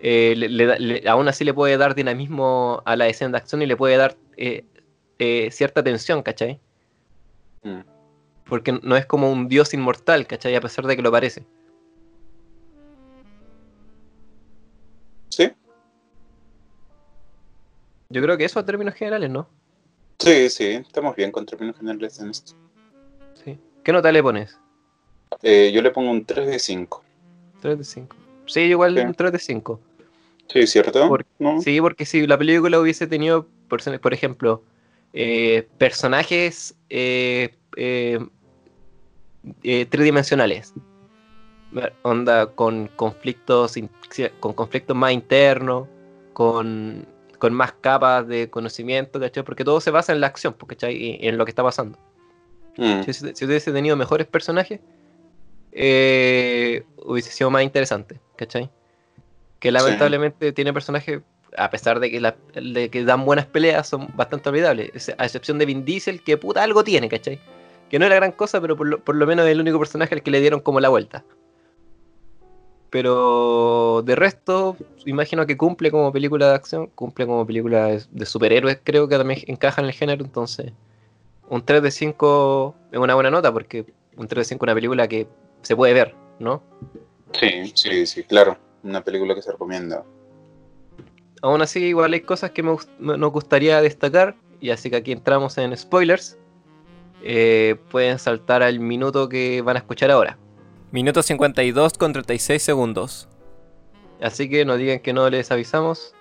eh, le- le da- le- aún así le puede dar dinamismo a la escena de acción y le puede dar eh, cierta tensión, ¿cachai? Mm. Porque no es como un dios inmortal, ¿cachai? A pesar de que lo parece. Sí, Yo creo que eso a términos generales, ¿no? sí, sí, estamos bien con términos generales en esto. Sí. ¿Qué nota le pones? Eh, yo le pongo un 3 de 5. 3 de 5. Sí, igual Sí. un 3 de 5. Sí, ¿cierto? ¿No? Sí, porque si la película hubiese tenido, por, por ejemplo, eh, personajes eh, eh, tridimensionales, onda con conflictos, con conflictos más internos, con, con más capas de conocimiento, ¿cachai? Porque todo se basa en la acción, pues, ¿cachai? Y en lo que está pasando. Mm, Si, si hubiese tenido mejores personajes, eh, hubiese sido más interesante, ¿cachai? Que lamentablemente tiene personajes, a pesar de que, la- de que dan buenas peleas, son bastante olvidables. Es- A excepción de Vin Diesel, que puta algo tiene, ¿cachai? Que no es la gran cosa, pero por lo, por lo menos es el único personaje al que le dieron como la vuelta. Pero de resto, imagino que cumple como película de acción, cumple como película de, de superhéroes, creo que también encaja en el género, entonces un 3 de 5 es una buena nota porque un 3 de 5 es una película que se puede ver, ¿no? Sí, sí, sí, claro. Una película que se recomienda. Aún así, igual hay cosas que me- nos gustaría destacar, y así que aquí entramos en spoilers. Eh, pueden saltar al minuto que van a escuchar ahora. Minuto 52 con 36 segundos. Así que no digan que no les avisamos.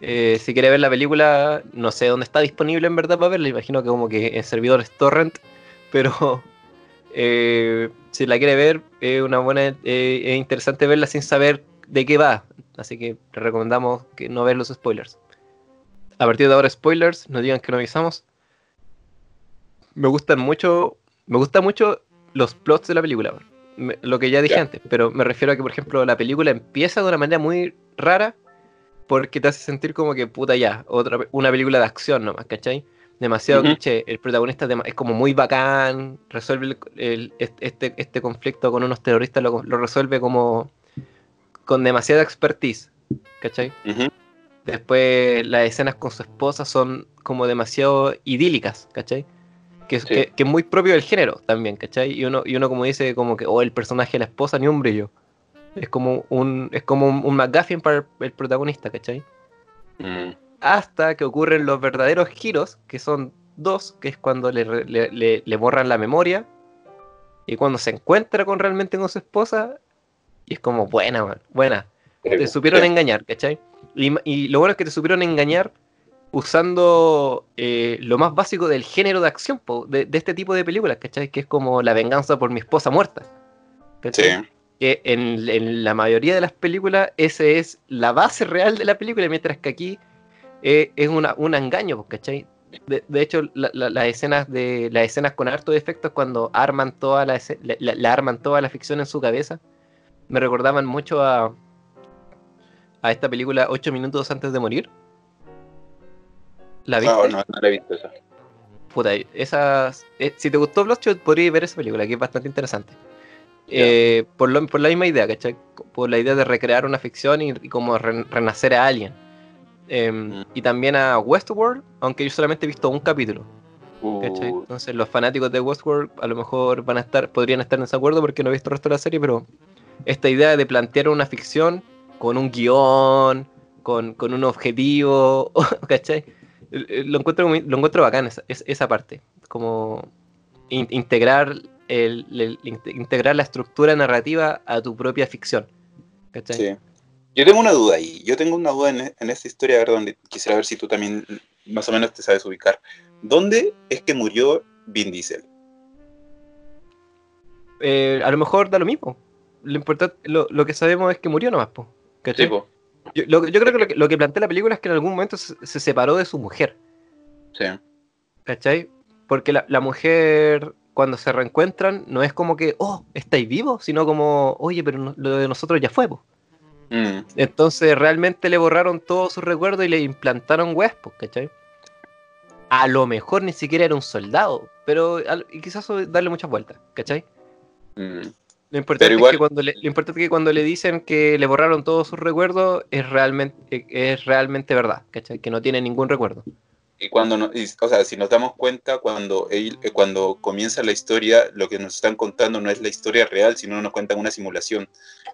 Eh, si quiere ver la película, no sé dónde está disponible en verdad para verla. Imagino que como que en servidores torrent. [laughs] Pero eh, si la quiere ver, es una buena, es interesante verla sin saber de qué va. Así que recomendamos que no ver los spoilers. A partir de ahora, spoilers, no digan que no avisamos. Me gustan mucho. Me gustan mucho los plots de la película. Me- lo que ya dije antes, pero me refiero a que, por ejemplo, la película empieza de una manera muy rara porque te hace sentir como que, puta, ya, otra, una película de acción nomás, ¿cachai? Demasiado cliché. El protagonista es, como muy bacán, resuelve el- el- este, este conflicto con unos terroristas, lo, lo resuelve como con demasiada expertise, ¿cachai? Después las escenas con su esposa son como demasiado idílicas, ¿cachai? Que, Sí. que, que es muy propio del género también, ¿cachai? Y uno, y uno como dice, como que, oh, el personaje de la esposa ni un brillo. Es como un, es como un, un McGuffin para el, el protagonista, ¿cachai? Mm, Hasta que ocurren los verdaderos giros, que son dos, que es cuando le, le- le- le borran la memoria y cuando se encuentra con realmente con su esposa, y es como, buena, man, buena te supieron engañar, ¿cachai? Y, y lo bueno es que te supieron engañar usando eh, lo más básico del género de acción, po, de, de este tipo de películas, ¿cachai? Que es como la venganza por mi esposa muerta. ¿cachai? Sí. Que en, en la mayoría de las películas ese es la base real de la película, mientras que aquí eh, es una, un engaño, ¿cachai? De, de hecho, la- la- las escenas de las escenas con harto de efectos cuando arman toda la- la- la arman toda la ficción en su cabeza, me recordaban mucho a, a esta película 8 minutos antes de morir. ¿La viste? No, no, no la he visto esa. Puta, esas, eh, si te gustó Bloodshot, podrías ver esa película, que es bastante interesante. Eh, por, lo- por la misma idea, ¿cachai? Por la idea de recrear una ficción y, y como re- renacer a alguien. Em, Mm. Y también a Westworld, aunque yo solamente he visto un capítulo. ¿cachai? Uh, Entonces los fanáticos de Westworld a lo mejor van a estar, podrían estar en desacuerdo porque no he visto el resto de la serie, pero esta idea de plantear una ficción con un guion, con, con un objetivo, [laughs] ¿cachai? Eh, eh, Lo encuentro, lo encuentro bacán esa, es- esa parte, como in- integrar, el, el- inte- integrar la estructura narrativa a tu propia ficción. ¿cachai? sí. Yo tengo una duda ahí. Yo tengo una duda en, en esta historia, a ver, donde quisiera ver si tú también más o menos te sabes ubicar. ¿Dónde es que murió Vin Diesel? Eh, a lo mejor da lo mismo. Lo, importante, lo, lo que sabemos es que murió nomás, po, ¿cachai? Tipo, Yo, lo- yo creo que lo, que lo que plantea la película es que en algún momento se, se separó de su mujer, sí. ¿cachai? Porque la, la mujer, cuando se reencuentran, no es como que, oh, estáis vivos, sino como, oye, pero no- lo de nosotros ya fue. Mm, Entonces realmente le borraron todos sus recuerdos y le implantaron huespos, ¿cachai? A lo mejor ni siquiera era un soldado, pero al- y quizás darle muchas vueltas, ¿cachai? mm. Lo importante, igual- es que cuando le, lo importante es que cuando le dicen que le borraron todos sus recuerdos es realmente, es realmente verdad, ¿cachai? Que no tiene ningún recuerdo. Y cuando, no- y, o sea, si nos damos cuenta, cuando, él- eh, cuando comienza la historia, lo que nos están contando no es la historia real, sino nos cuentan una simulación.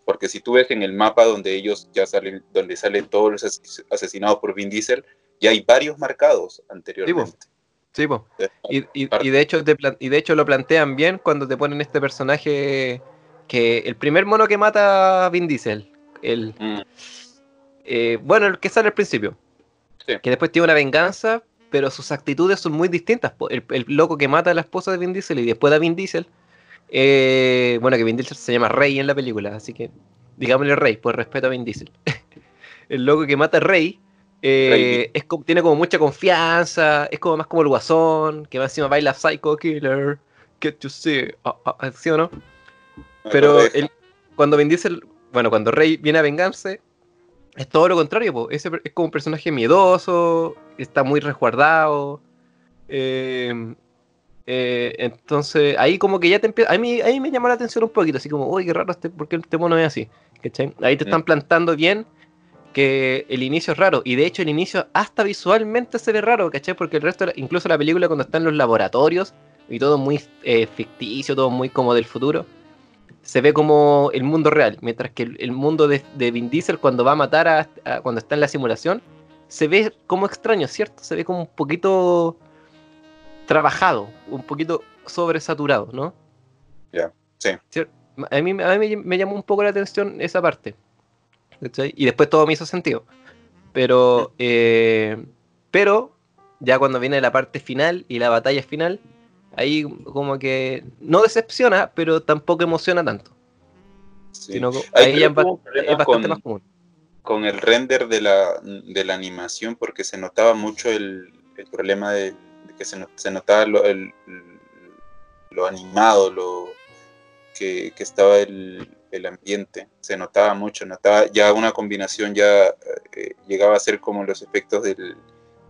Porque si tú ves en el mapa donde ellos ya salen, donde salen todos los ases- asesinados por Vin Diesel, ya hay varios marcados anteriormente. Sí, de- Y, y- y de hecho te y de hecho lo plantean bien cuando te ponen este personaje que el primer mono que mata a Vin Diesel, el Mm, eh, bueno, el que sale al principio, Sí. que después tiene una venganza, pero sus actitudes son muy distintas. El, el loco que mata a la esposa de Vin Diesel y después a Vin Diesel, eh, bueno, que Vin Diesel se llama Rey en la película, así que digámosle Rey, por respeto a Vin Diesel. [laughs] el loco que mata a Rey. eh, es tiene como mucha confianza, es como más como el guasón, que va encima baila Psycho Killer, see, ah, ah, ¿sí o no? Pero cuando Vin Diesel, bueno, cuando Rey viene a vengarse, es todo lo contrario, po. Ese per- es como un personaje miedoso, está muy resguardado. eh, eh, entonces, ahí como que ya te empieza. A mí, a mí me llamó la atención un poquito, así como, uy, qué raro, este, ¿por qué este mono es así? ¿Cachai? Ahí te están plantando bien que el inicio es raro. Y de hecho, el inicio hasta visualmente se ve raro, ¿cachai? Porque el resto, incluso la película, cuando está en los laboratorios y todo muy eh, ficticio, todo muy como del futuro se ve como el mundo real, mientras que el, el mundo de, de Vin Diesel cuando va a matar a, a- cuando está en la simulación, se ve como extraño, ¿cierto? Se ve como un poquito trabajado, un poquito sobresaturado, ¿no? Ya, sí. Cier- A mí, a mí me, llamó un poco la atención esa parte. Y después todo me hizo sentido. Pero, eh, pero ya cuando viene la parte final y la batalla final, ahí como que no decepciona, pero tampoco emociona tanto. sí. Sino Ahí ya es, bastante con- más común. con el render de la, de la animación porque se notaba mucho el, el problema de, de que se, se notaba lo, el- lo animado, lo que, que estaba el, el ambiente, se notaba mucho, notaba ya una combinación ya eh, llegaba a ser como los efectos del,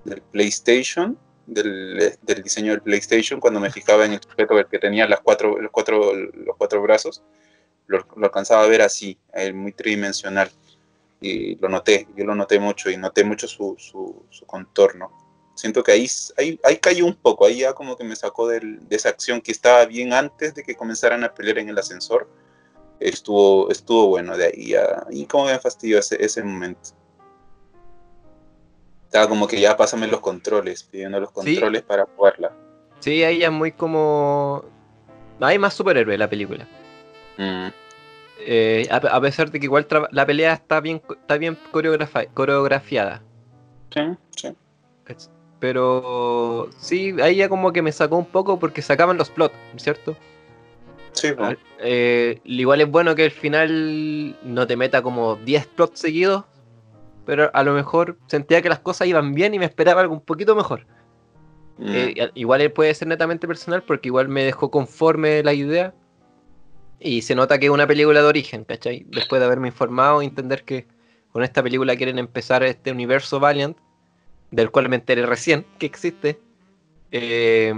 del PlayStation, del, diseño del PlayStation, cuando me fijaba en el sujeto que tenía las cuatro, los, cuatro, los cuatro brazos, lo, alcanzaba a ver así, eh, muy tridimensional y lo noté, yo lo noté mucho y noté mucho su, su, contorno. Siento que ahí, ahí, ahí cayó un poco, ahí ya como que me sacó de esa acción que estaba bien antes de que comenzaran a pelear en el ascensor. Estuvo, estuvo bueno de ahí ya, y como me fastidió ese, ese momento. Estaba como que ya pásame los controles, pidiendo los Sí. controles para jugarla. Sí, ahí ya es muy como... Hay más superhéroe en la película. Mm, Eh, a, a pesar de que igual la pelea está bien, está bien coreografiada. sí, sí. Pero sí, ahí ya como que me sacó un poco porque sacaban los plots, ¿cierto? Sí, pues. Al- eh, igual es bueno que al final no te meta como 10 plots seguidos, pero a lo mejor sentía que las cosas iban bien y me esperaba algo un poquito mejor. Mm, Eh, al- igual puede ser netamente personal porque igual me dejó conforme la idea y se nota que es una película de origen, ¿cachai? Después de haberme informado y entender que con esta película quieren empezar este universo Valiant, del cual me enteré recién que existe, eh,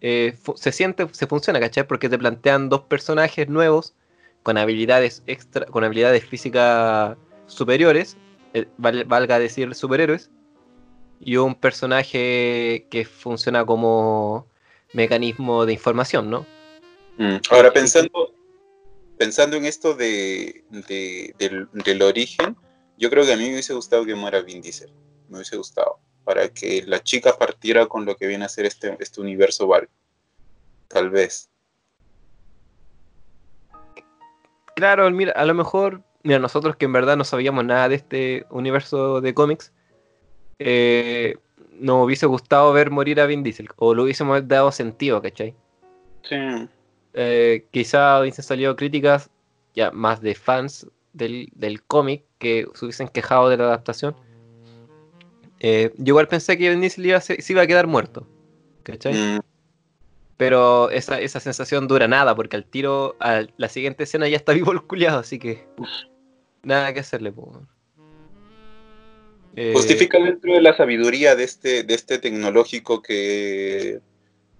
eh, se siente, se funciona, ¿cachai? Porque te plantean dos personajes nuevos con habilidades extra, con habilidades físicas superiores, eh, val- valga decir superhéroes, y un personaje que funciona como mecanismo de información, ¿no? Mm, Ahora pensando, pensando en esto de, de- del, del origen, yo creo que a mí me hubiese gustado que muera Vin Diesel. Me hubiese gustado. Para que la chica partiera con lo que viene a ser este, este universo Val. Tal vez. Claro, mira, a lo mejor, mira, nosotros que en verdad no sabíamos nada de este universo de cómics, eh, nos hubiese gustado ver morir a Vin Diesel, o lo hubiésemos dado sentido, ¿cachai? Sí. Eh, quizá hubiesen salido críticas ya más de fans del, del cómic que se hubiesen quejado de la adaptación. Eh, yo igual pensé que Vin Diesel iba a se iba a quedar muerto, ¿cachai? Mm, Pero esa, esa sensación dura nada, porque al tiro, a la siguiente escena ya está [laughs] vivo el culiado, así que nada que hacerle. po. Eh, Justifica dentro de la sabiduría de este, de este tecnológico que,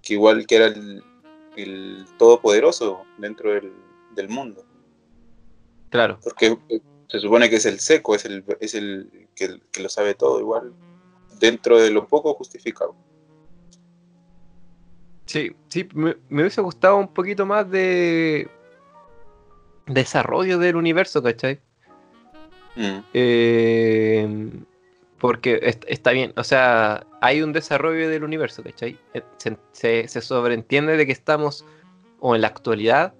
que igual que era el, el todopoderoso dentro del, del mundo. Claro, Porque eh, se supone que es el seco, es el, es el que, que lo sabe todo igual. Dentro de lo poco justificado. Sí, sí, me, me hubiese gustado un poquito más de desarrollo del universo, ¿cachai? Mm, Eh, porque est- está bien, o sea, hay un desarrollo del universo, ¿cachai? Eh, Se, se- se sobreentiende de que estamos o en la actualidad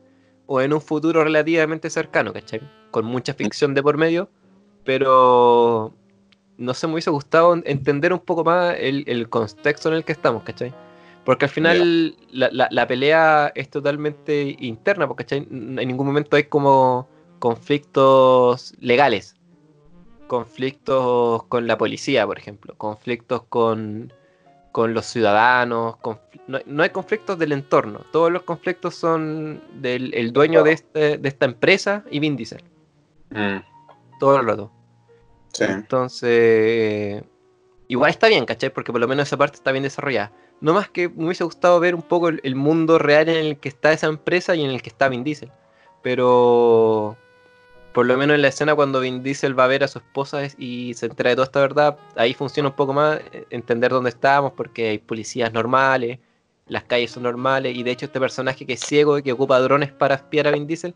o en un futuro relativamente cercano, ¿cachai? Con mucha ficción de por medio, pero no sé, me hubiese gustado en- entender un poco más el, el contexto en el que estamos, ¿cachai? Porque al final la, la- la pelea es totalmente interna, porque ¿cachai? en ningún momento hay como conflictos legales, conflictos con la policía, por ejemplo, conflictos con, con los ciudadanos, confl- no, hay- no hay conflictos del entorno, todos los conflictos son del el dueño de, este, de esta empresa y Vin Diesel, Mm, todo el rato. sí. Entonces, igual está bien, ¿cachai? Porque por lo menos esa parte está bien desarrollada. No más que me hubiese gustado ver un poco el, el mundo real en el que está esa empresa y en el que está Vin Diesel. Pero, por lo menos en la escena cuando Vin Diesel va a ver a su esposa es- y se entera de toda esta verdad, ahí funciona un poco más eh, entender dónde estamos, porque hay policías normales, las calles son normales, y de hecho este personaje que es ciego y que ocupa drones para espiar a Vin Diesel,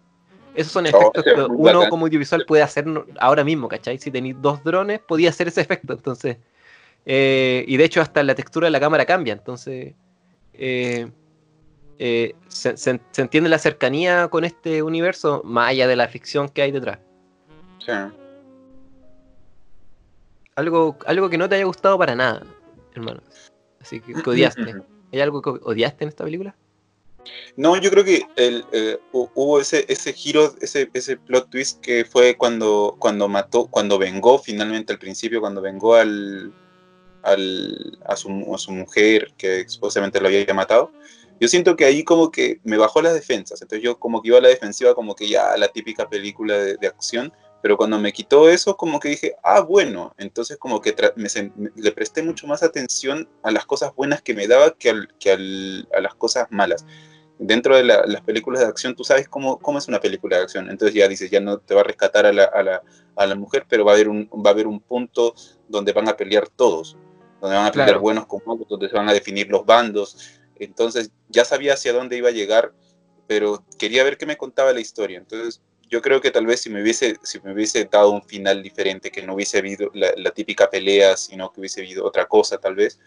esos son Oh, efectos que uno bacán. como audiovisual puede hacer ahora mismo, ¿cachai? Si tenéis dos drones, podía hacer ese efecto, entonces... eh, y de hecho hasta la textura de la cámara cambia, entonces... eh, eh, se, se- se entiende la cercanía con este universo, más allá de la ficción que hay detrás. sí. Algo, algo que no te haya gustado para nada, hermano. Así que, que odiaste. ¿Hay algo que odiaste en esta película? No, yo creo que el, eh, hu- hubo ese, ese giro, ese, ese plot twist que fue cuando, cuando mató, cuando vengó finalmente al principio, cuando vengó al, al, a, su, a su mujer que supuestamente lo había matado. Yo siento que ahí como que me bajó las defensas, entonces yo como que iba a la defensiva como que ya la típica película de, de acción, pero cuando me quitó eso como que dije, ah, bueno, entonces como que me me- le presté mucho más atención a las cosas buenas que me daba que, al- que al- a las cosas malas dentro de la- las películas de acción, tú sabes cómo, cómo es una película de acción. Entonces ya dices, ya no te va a rescatar a la, a la, a la mujer, pero va a, haber un, va a haber un punto donde van a pelear todos, donde van a pelear Claro. buenos con malos, donde se van a definir los bandos. Entonces ya sabía hacia dónde iba a llegar, pero quería ver qué me contaba la historia. Entonces yo creo que tal vez si me hubiese, si me hubiese dado un final diferente, que no hubiese habido la, la típica pelea, sino que hubiese habido otra cosa tal vez,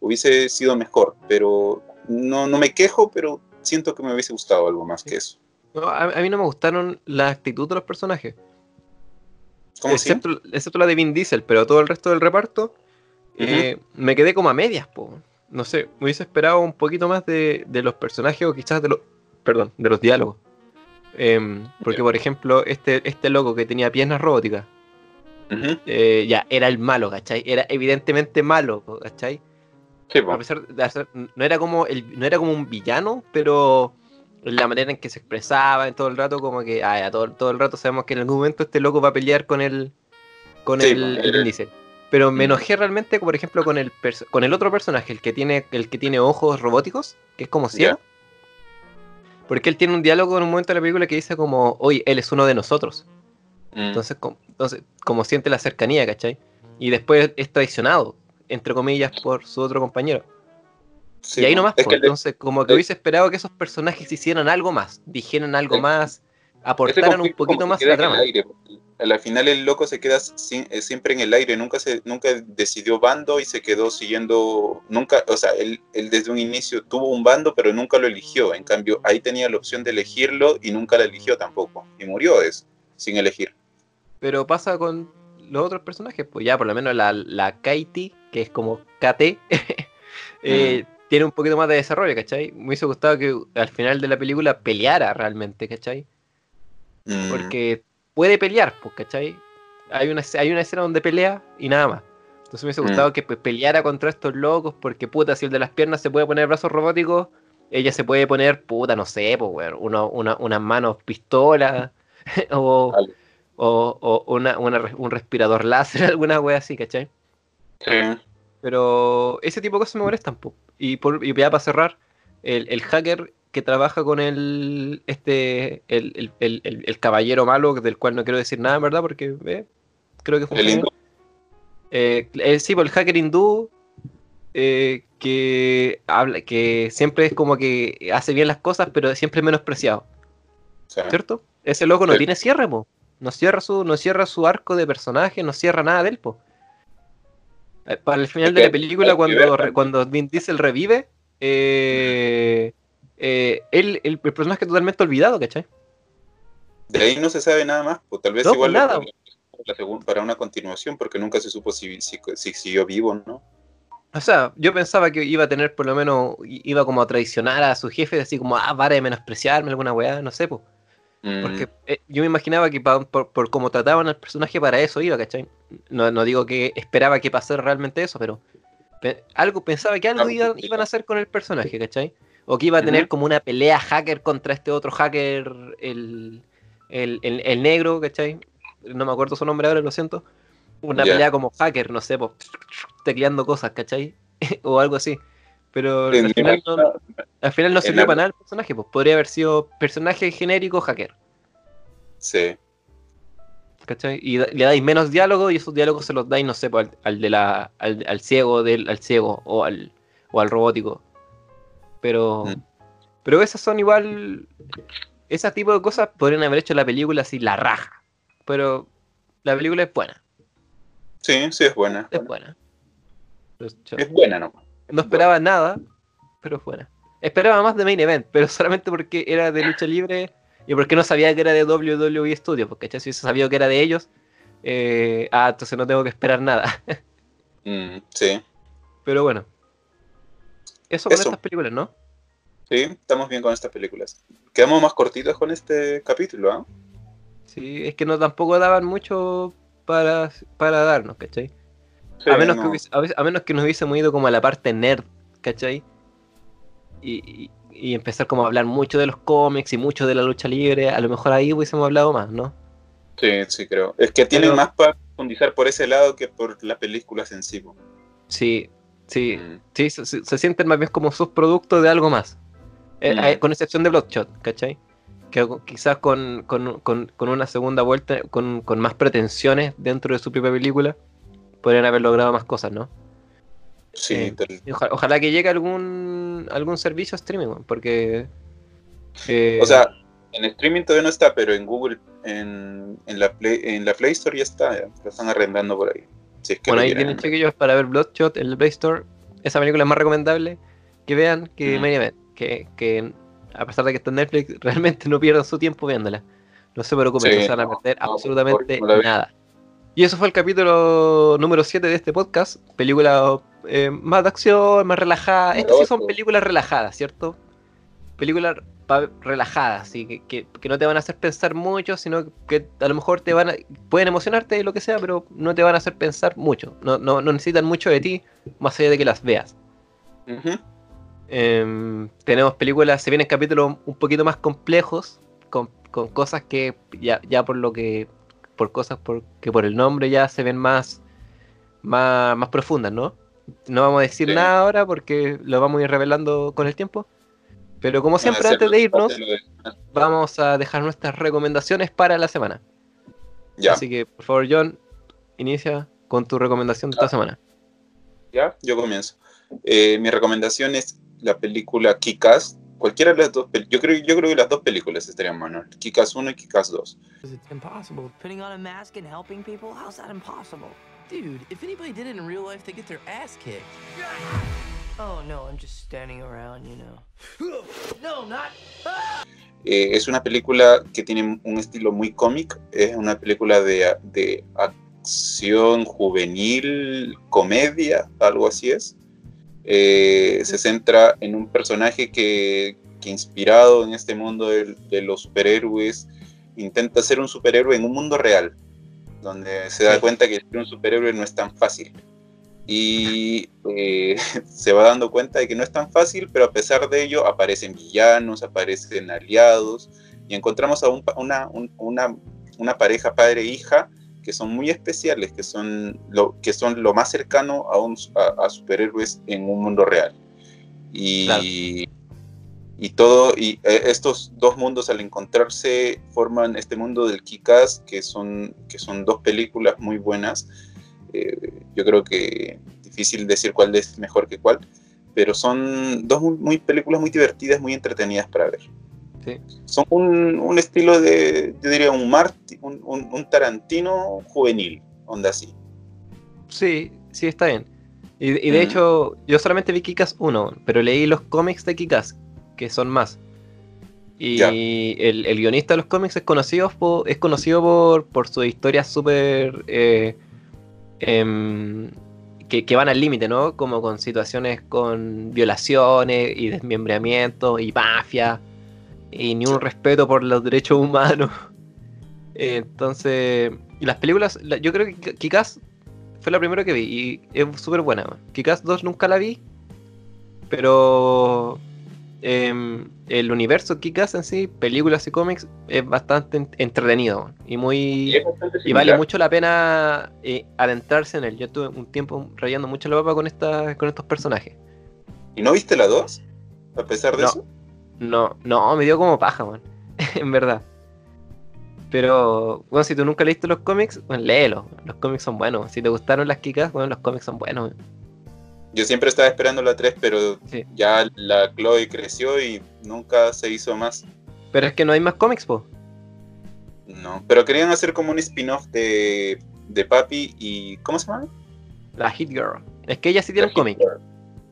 hubiese sido mejor. Pero no, no me quejo, pero siento que me hubiese gustado algo más que eso. No, a, a mí no me gustaron la actitud de los personajes. Excepto, excepto la de Vin Diesel, pero todo el resto del reparto eh, me quedé como a medias, po. No sé, me hubiese esperado un poquito más de, de los personajes o quizás de los. Perdón, de los diálogos. Em, porque, por ejemplo, este, este loco que tenía piernas robóticas, eh, ya era el malo, ¿cachai? Era evidentemente malo, ¿cachai? Sí, po. A pesar de hacer, no era como el, no era como un villano, pero la manera en que se expresaba en todo el rato, como que ah, ya, todo, todo el rato sabemos que en algún momento este loco va a pelear con el con Sí, el, Diesel. Pero me enojé realmente, por ejemplo, con el con el otro personaje, el que tiene el que tiene ojos robóticos, que es como ciego. Porque él tiene un diálogo en un momento de la película que dice como, oye, él es uno de nosotros. Mm. Entonces, como, entonces, como siente la cercanía, ¿cachai? Y después es traicionado, entre comillas, por su otro compañero. Sí, y ahí nomás, Es po, que el- entonces como que hubiese esperado que esos personajes hicieran algo más, dijeran algo más, aportaran un poquito más a la trama. aire, A la final el loco se queda sin- eh, siempre en el aire, nunca se, nunca decidió bando y se quedó siguiendo, nunca, o sea, él, él desde un inicio tuvo un bando, pero nunca lo eligió. En cambio, ahí tenía la opción de elegirlo y nunca la eligió tampoco. Y murió es, sin elegir. Pero pasa con los otros personajes, pues ya por lo menos la, la Katie, que es como KT, [laughs] eh, tiene un poquito más de desarrollo, ¿cachai? Me hubiese gustado que al final de la película peleara realmente, ¿cachai? Mm, Porque puede pelear, pues, ¿cachai? Hay una, hay una escena donde pelea y nada más. Entonces me hubiese Mm. gustado que pues, peleara contra estos locos, porque puta, si el de las piernas se puede poner brazos robóticos, ella se puede poner, puta, no sé, pues, uno- una, unas manos pistola, [laughs] o, Vale. o, o una, una un respirador láser, [laughs] alguna wea así, ¿cachai? sí. Pero ese tipo de cosas me molestan, po. Y, por, y ya para cerrar, el, el hacker que trabaja con el este el, el- el- el- el caballero malo, del cual no quiero decir nada, en verdad, porque eh, creo que El funciona. hindú. Eh, eh, sí, pues el hacker hindú eh, que habla, que siempre es como que hace bien las cosas, pero siempre es menospreciado, Sí. ¿cierto? Ese loco no Sí. tiene cierre, po. No cierra su, no cierra su arco de personaje, no cierra nada de él, po. Para el final de la película, cuando, cuando Vin Diesel revive, eh, eh, él, el, el personaje totalmente olvidado, ¿cachai? De ahí no se sabe nada más, pues tal vez No, igual nada. la para una continuación, porque nunca se supo si, si, si siguió vivo o no. O sea, yo pensaba que iba a tener por lo menos, iba como a traicionar a su jefe, así como, ah, para de menospreciarme, alguna weá, no sé, pues. Mm, Porque eh, yo me imaginaba que pa- por, por cómo trataban al personaje para eso iba, ¿cachai? No, no digo que esperaba que pasara realmente eso, pero pe- algo pensaba que algo iban, iban a hacer con el personaje, ¿cachai? O que iba a tener como una pelea hacker contra este otro hacker, el, el, el- el negro, ¿cachai? No me acuerdo su nombre ahora, lo siento. Una pelea como hacker, no sé, pues, tecleando cosas, ¿cachai? [laughs] o algo así. Pero al final no, al final no sirvió la- para nada el personaje, pues podría haber sido personaje genérico hacker. Sí. ¿cachai? Y le dais menos diálogo y esos diálogos se los dais, no sé, pues, al, al de la, al, al ciego del, al ciego o al, o al robótico. Pero, Mm. pero esas son igual, ese tipo de cosas podrían haber hecho la película así, la raja. Pero la película es buena, Sí, sí, es buena. es buena. Es buena, ¿no? no esperaba nada, pero es buena. Esperaba más de Main Event, pero solamente porque era de lucha libre y porque no sabía que era de WWE Studios, porque ¿cachai? si hubiese sabido que era de ellos, eh, ah, entonces no tengo que esperar nada. [laughs] Mm, sí, Pero bueno. Eso con Eso. estas películas, ¿no? sí, estamos bien con estas películas. Quedamos más cortitos con este capítulo, ¿ah? Sí, es que no tampoco daban mucho para, para darnos, ¿cachai? Sí, a, menos no. que hubiese- a, menos que nos hubiésemos ido como a la parte nerd, ¿cachai? Y, y- y empezar como a hablar mucho de los cómics y mucho de la lucha libre, a lo mejor ahí hubiésemos hablado más, ¿no? Sí, sí, creo. Es que tienen Pero- más para profundizar por ese lado que por las películas en sí. Sí, sí, Mm, sí, se, se- sienten más bien como subproductos de algo más. Eh, Mm. con excepción de Bloodshot, ¿cachai? Que quizás con, con- con- con una segunda vuelta, con, con más pretensiones dentro de su propia película, podrían haber logrado más cosas, ¿no? Sí, Eh, tal- ojalá que llegue algún algún servicio streaming, porque... [laughs] eh, o sea, en streaming todavía no está, pero en Google, en, en la, Play, en la Play Store ya está, ya, lo están arrendando por ahí. Si es que bueno, ahí tienen chiquillos para ver Bloodshot en el Play Store. Esa película es más recomendable que vean que Mm. Event, que, que a pesar de que está en Netflix, [laughs] realmente no pierdan su tiempo viéndola. No se preocupen, Sí, no se van a perder no, absolutamente no nada. Y eso fue el capítulo número 7 de este podcast. Película eh, más de acción, más relajada. Estas sí son películas relajadas, ¿cierto? Películas relajadas, así que, que, que no te van a hacer pensar mucho, sino que a lo mejor te van a, pueden emocionarte y lo que sea, pero no te van a hacer pensar mucho. No, no, no necesitan mucho de ti, más allá de que las veas. Em, tenemos películas, se vienen capítulos un poquito más complejos, con, con cosas que ya, ya por lo que, por cosas por, que por el nombre ya se ven más, más, más profundas, ¿no? No vamos a decir Sí. nada ahora porque lo vamos a ir revelando con el tiempo. Pero como siempre, antes de irnos, de vamos a dejar nuestras recomendaciones para la semana. Ya, Así que, por favor, John, inicia con tu recomendación de esta semana. ya, yo comienzo. Eh, mi recomendación es la película Kick-Ass. Cualquiera de las dos, yo creo, yo creo que las dos películas estarían buenas, Kick-Ass 1 y Kick-Ass 2. It's impossible. Putting on a mask and helping people? How's that impossible? Dude, if anybody did it in real life, they get their ass kicked. Oh no, I'm just standing around, you know. [laughs] No, not. Eh, es una película que tiene un estilo muy cómic, es una película de, de acción juvenil, comedia, algo así es. Eh, se centra en un personaje que, que inspirado en este mundo de, los superhéroes, intenta ser un superhéroe en un mundo real, donde se da Sí. cuenta que ser un superhéroe no es tan fácil. Y eh, [laughs] se va dando cuenta de que no es tan fácil, pero a pesar de ello aparecen villanos, aparecen aliados, y encontramos a un una, un- una, una pareja padre e hija que son muy especiales, que son lo, que son lo más cercano a, un, a, a superhéroes en un mundo real. Y, Claro. y todo, y eh, estos dos mundos al encontrarse forman este mundo del Kikas, que son, que son dos películas muy buenas. Eh, yo creo que difícil decir cuál es mejor que cuál, pero son dos muy, muy películas muy divertidas, muy entretenidas para ver. Sí. Son un, un estilo de, yo diría, un, Marti, un, un, un Tarantino juvenil, onda así. Sí, sí, está bien. Y, y de hecho, yo solamente vi Kikas 1, pero leí los cómics de Kikas, que son más. Y el, el guionista de los cómics es conocido por, es conocido por, por sus historias súper. eh, em, que, que van al límite, ¿no? Como con situaciones con violaciones y desmembramiento y mafia. Y ni un respeto por los derechos humanos. [laughs] Entonces, las películas, la- yo creo que Kikas fue la primera que vi y es súper buena. Kikas 2 nunca la vi, pero em, el universo Kikas en sí, películas y cómics, es bastante en- entretenido y muy Y es bastante y vale mucho la pena eh, adentrarse en él. Yo tuve un tiempo rayando mucho la papa con esta, con estos personajes. ¿Y no viste la 2? A pesar de No. eso. No, no, me dio como paja, man. [laughs] en verdad. Pero, bueno, si tú nunca leíste los cómics, bueno, léelo. Los cómics son buenos. Si te gustaron las Kikas, bueno, los cómics son buenos. man. Yo siempre estaba esperando la 3, pero Sí. ya la Chloe creció y nunca se hizo más. Pero es que no hay más cómics, po. No, pero querían hacer como un spin-off de, de Papi y... ¿Cómo se llama? La Hit Girl. Es que ella sí tiene un cómic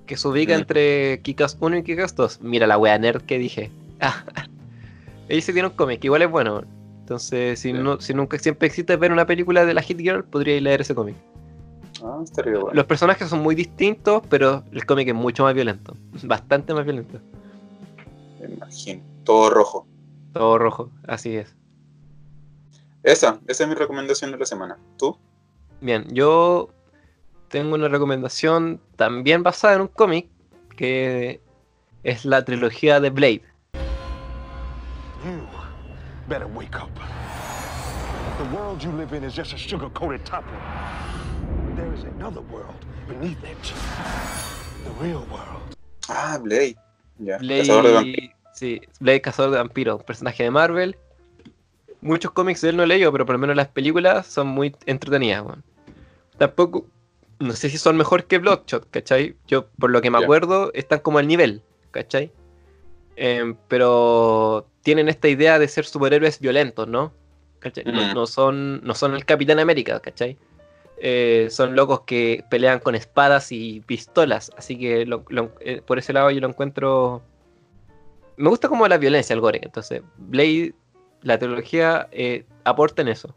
que se ubica Mm. entre Kikas 1 y Kikas 2. Mira la wea nerd que dije. [laughs] ella sí tiene un cómic, igual es bueno. Entonces, si, Sí. no, si nunca siempre existe ver una película de la Hit Girl, podría leer ese cómic. Ah, estaría bueno. Los personajes son muy distintos, pero el cómic es mucho más violento. [laughs] Bastante más violento. Me imagino. Todo rojo. Todo rojo, así es. Esa, esa es mi recomendación de la semana. ¿Tú? Bien, yo tengo una recomendación también basada en un cómic que es la trilogía de Blade. You better wake up. The world you live in is just a sugar-coated. Another world beneath it. The real world. Ah, Blade. Ya. Cazador de vampiros. Blade, sí, Blade Cazador de Vampiros, un personaje de Marvel. Muchos cómics de él no he leído, pero por lo menos las películas son muy entretenidas. weón. Tampoco, no sé si son mejor que Bloodshot, ¿cachai? Yo, por lo que me acuerdo, están como al nivel, ¿cachai? Em, pero tienen esta idea de ser superhéroes violentos, ¿no? ¿Cachai? No, Mm. no son, no son el Capitán América, ¿cachai? Eh, son locos que pelean con espadas y pistolas, así que lo- lo- eh, por ese lado yo lo encuentro... Me gusta como la violencia, el gore, entonces Blade, la trilogía, eh, aporta en eso.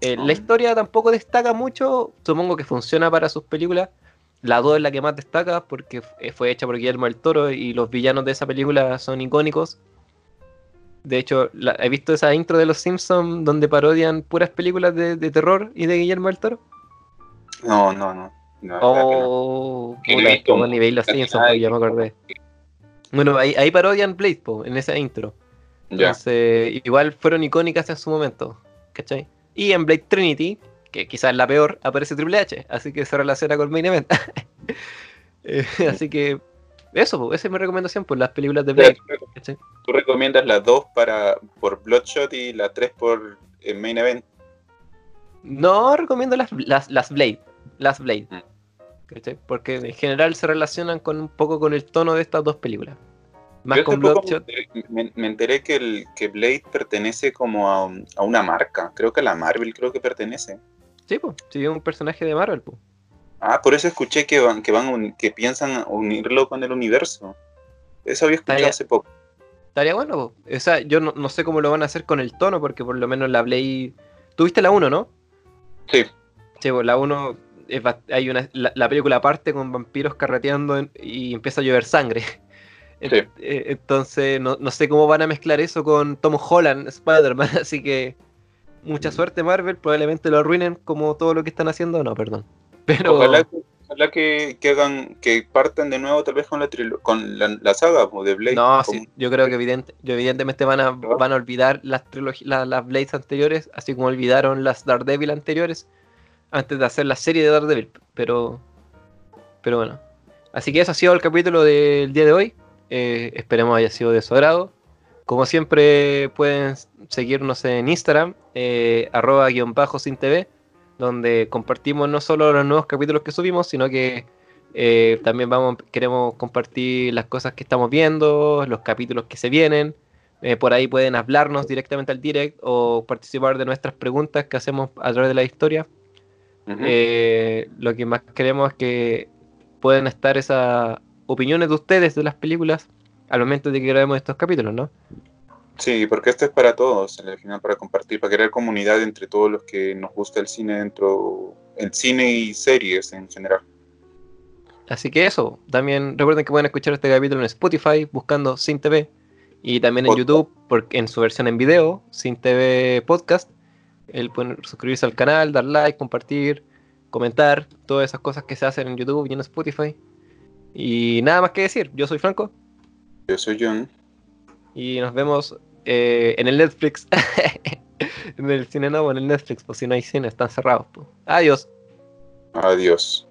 Eh, Oh. La historia tampoco destaca mucho, supongo que funciona para sus películas. La 2 es la que más destaca porque fue hecha por Guillermo del Toro y los villanos de esa película son icónicos. De hecho, la- he visto esa intro de Los Simpsons donde parodian puras películas de, de terror y de Guillermo del Toro. No, no, no. No. Oh, Que no puta, visto como ni veis Los Simpsons, ya me acordé. Bueno, ahí, ahí parodian Blade, po, en esa intro. Ya. Entonces, igual fueron icónicas en su momento, ¿cachai? Y en Blade Trinity, que quizás es la peor, aparece Triple H, así que se relaciona con Main Event. [laughs] Eh, así que, eso, po, esa es mi recomendación por las películas de Blade. tú- recomiendas las dos para, por Bloodshot y la 3 por eh, Main Event. No recomiendo las, las, las Blade, las Blade, Mm. Porque en general se relacionan con un poco con el tono de estas dos películas. Más Yo con Bloodshot. me, enteré que, el, que Blade pertenece como a, a una marca. Creo que a la Marvel creo que pertenece. Sí, pues, sí, es un personaje de Marvel, pues. Ah, por eso escuché que van, que van que piensan unirlo con el universo. Eso había escuchado Estaría- hace poco. Estaría bueno, po. O sea, yo no, no sé cómo lo van a hacer con el tono, porque por lo menos la Blade. Tuviste la 1, ¿no? Sí. Sí, pues la 1. es ba- hay una, la, la película parte con vampiros carreteando en- y empieza a llover sangre. [laughs] En- Sí. eh, Entonces, no, no sé cómo van a mezclar eso con Tom Holland, [laughs] Spider-Man. Así que, mucha Mm. suerte, Marvel. Probablemente lo arruinen como todo lo que están haciendo. No, perdón. Pero. Ojalá, que- ojalá que, que hagan, que partan de nuevo tal vez con la con la, la saga de Blade. No, sí, yo creo que evidente, yo evidentemente van a, van a olvidar las trilogías, las, las Blades anteriores, así como olvidaron las Daredevil anteriores, antes de hacer la serie de Daredevil. Pero, pero bueno. Así que eso ha sido el capítulo del día de hoy. Eh, esperemos haya sido de su agrado. Como siempre pueden seguirnos en Instagram, eh, arroba guion bajo sin TV, donde compartimos no solo los nuevos capítulos que subimos, sino que eh, también vamos, queremos compartir las cosas que estamos viendo, los capítulos que se vienen. Eh, por ahí pueden hablarnos directamente al direct o participar de nuestras preguntas que hacemos a través de la historia. Eh, lo que más queremos es que puedan estar esas opiniones de ustedes de las películas al momento de que grabemos estos capítulos, ¿no? Sí, porque esto es para todos, al final para compartir, para crear comunidad entre todos los que nos gusta el cine dentro, el cine y series en general. Así que eso, también recuerden que pueden escuchar este capítulo en Spotify buscando Sin TV y también en Podcast. YouTube porque en su versión en video, Sin TV Podcast. El pueden suscribirse al canal, dar like, compartir, comentar, todas esas cosas que se hacen en YouTube y en Spotify. Y nada más que decir, yo soy Franco Yo soy John. Y nos vemos eh, en el Netflix. [laughs] en el cine nuevo, en el Netflix, pues si no hay cine, están cerrados. pues. Adiós. Adiós.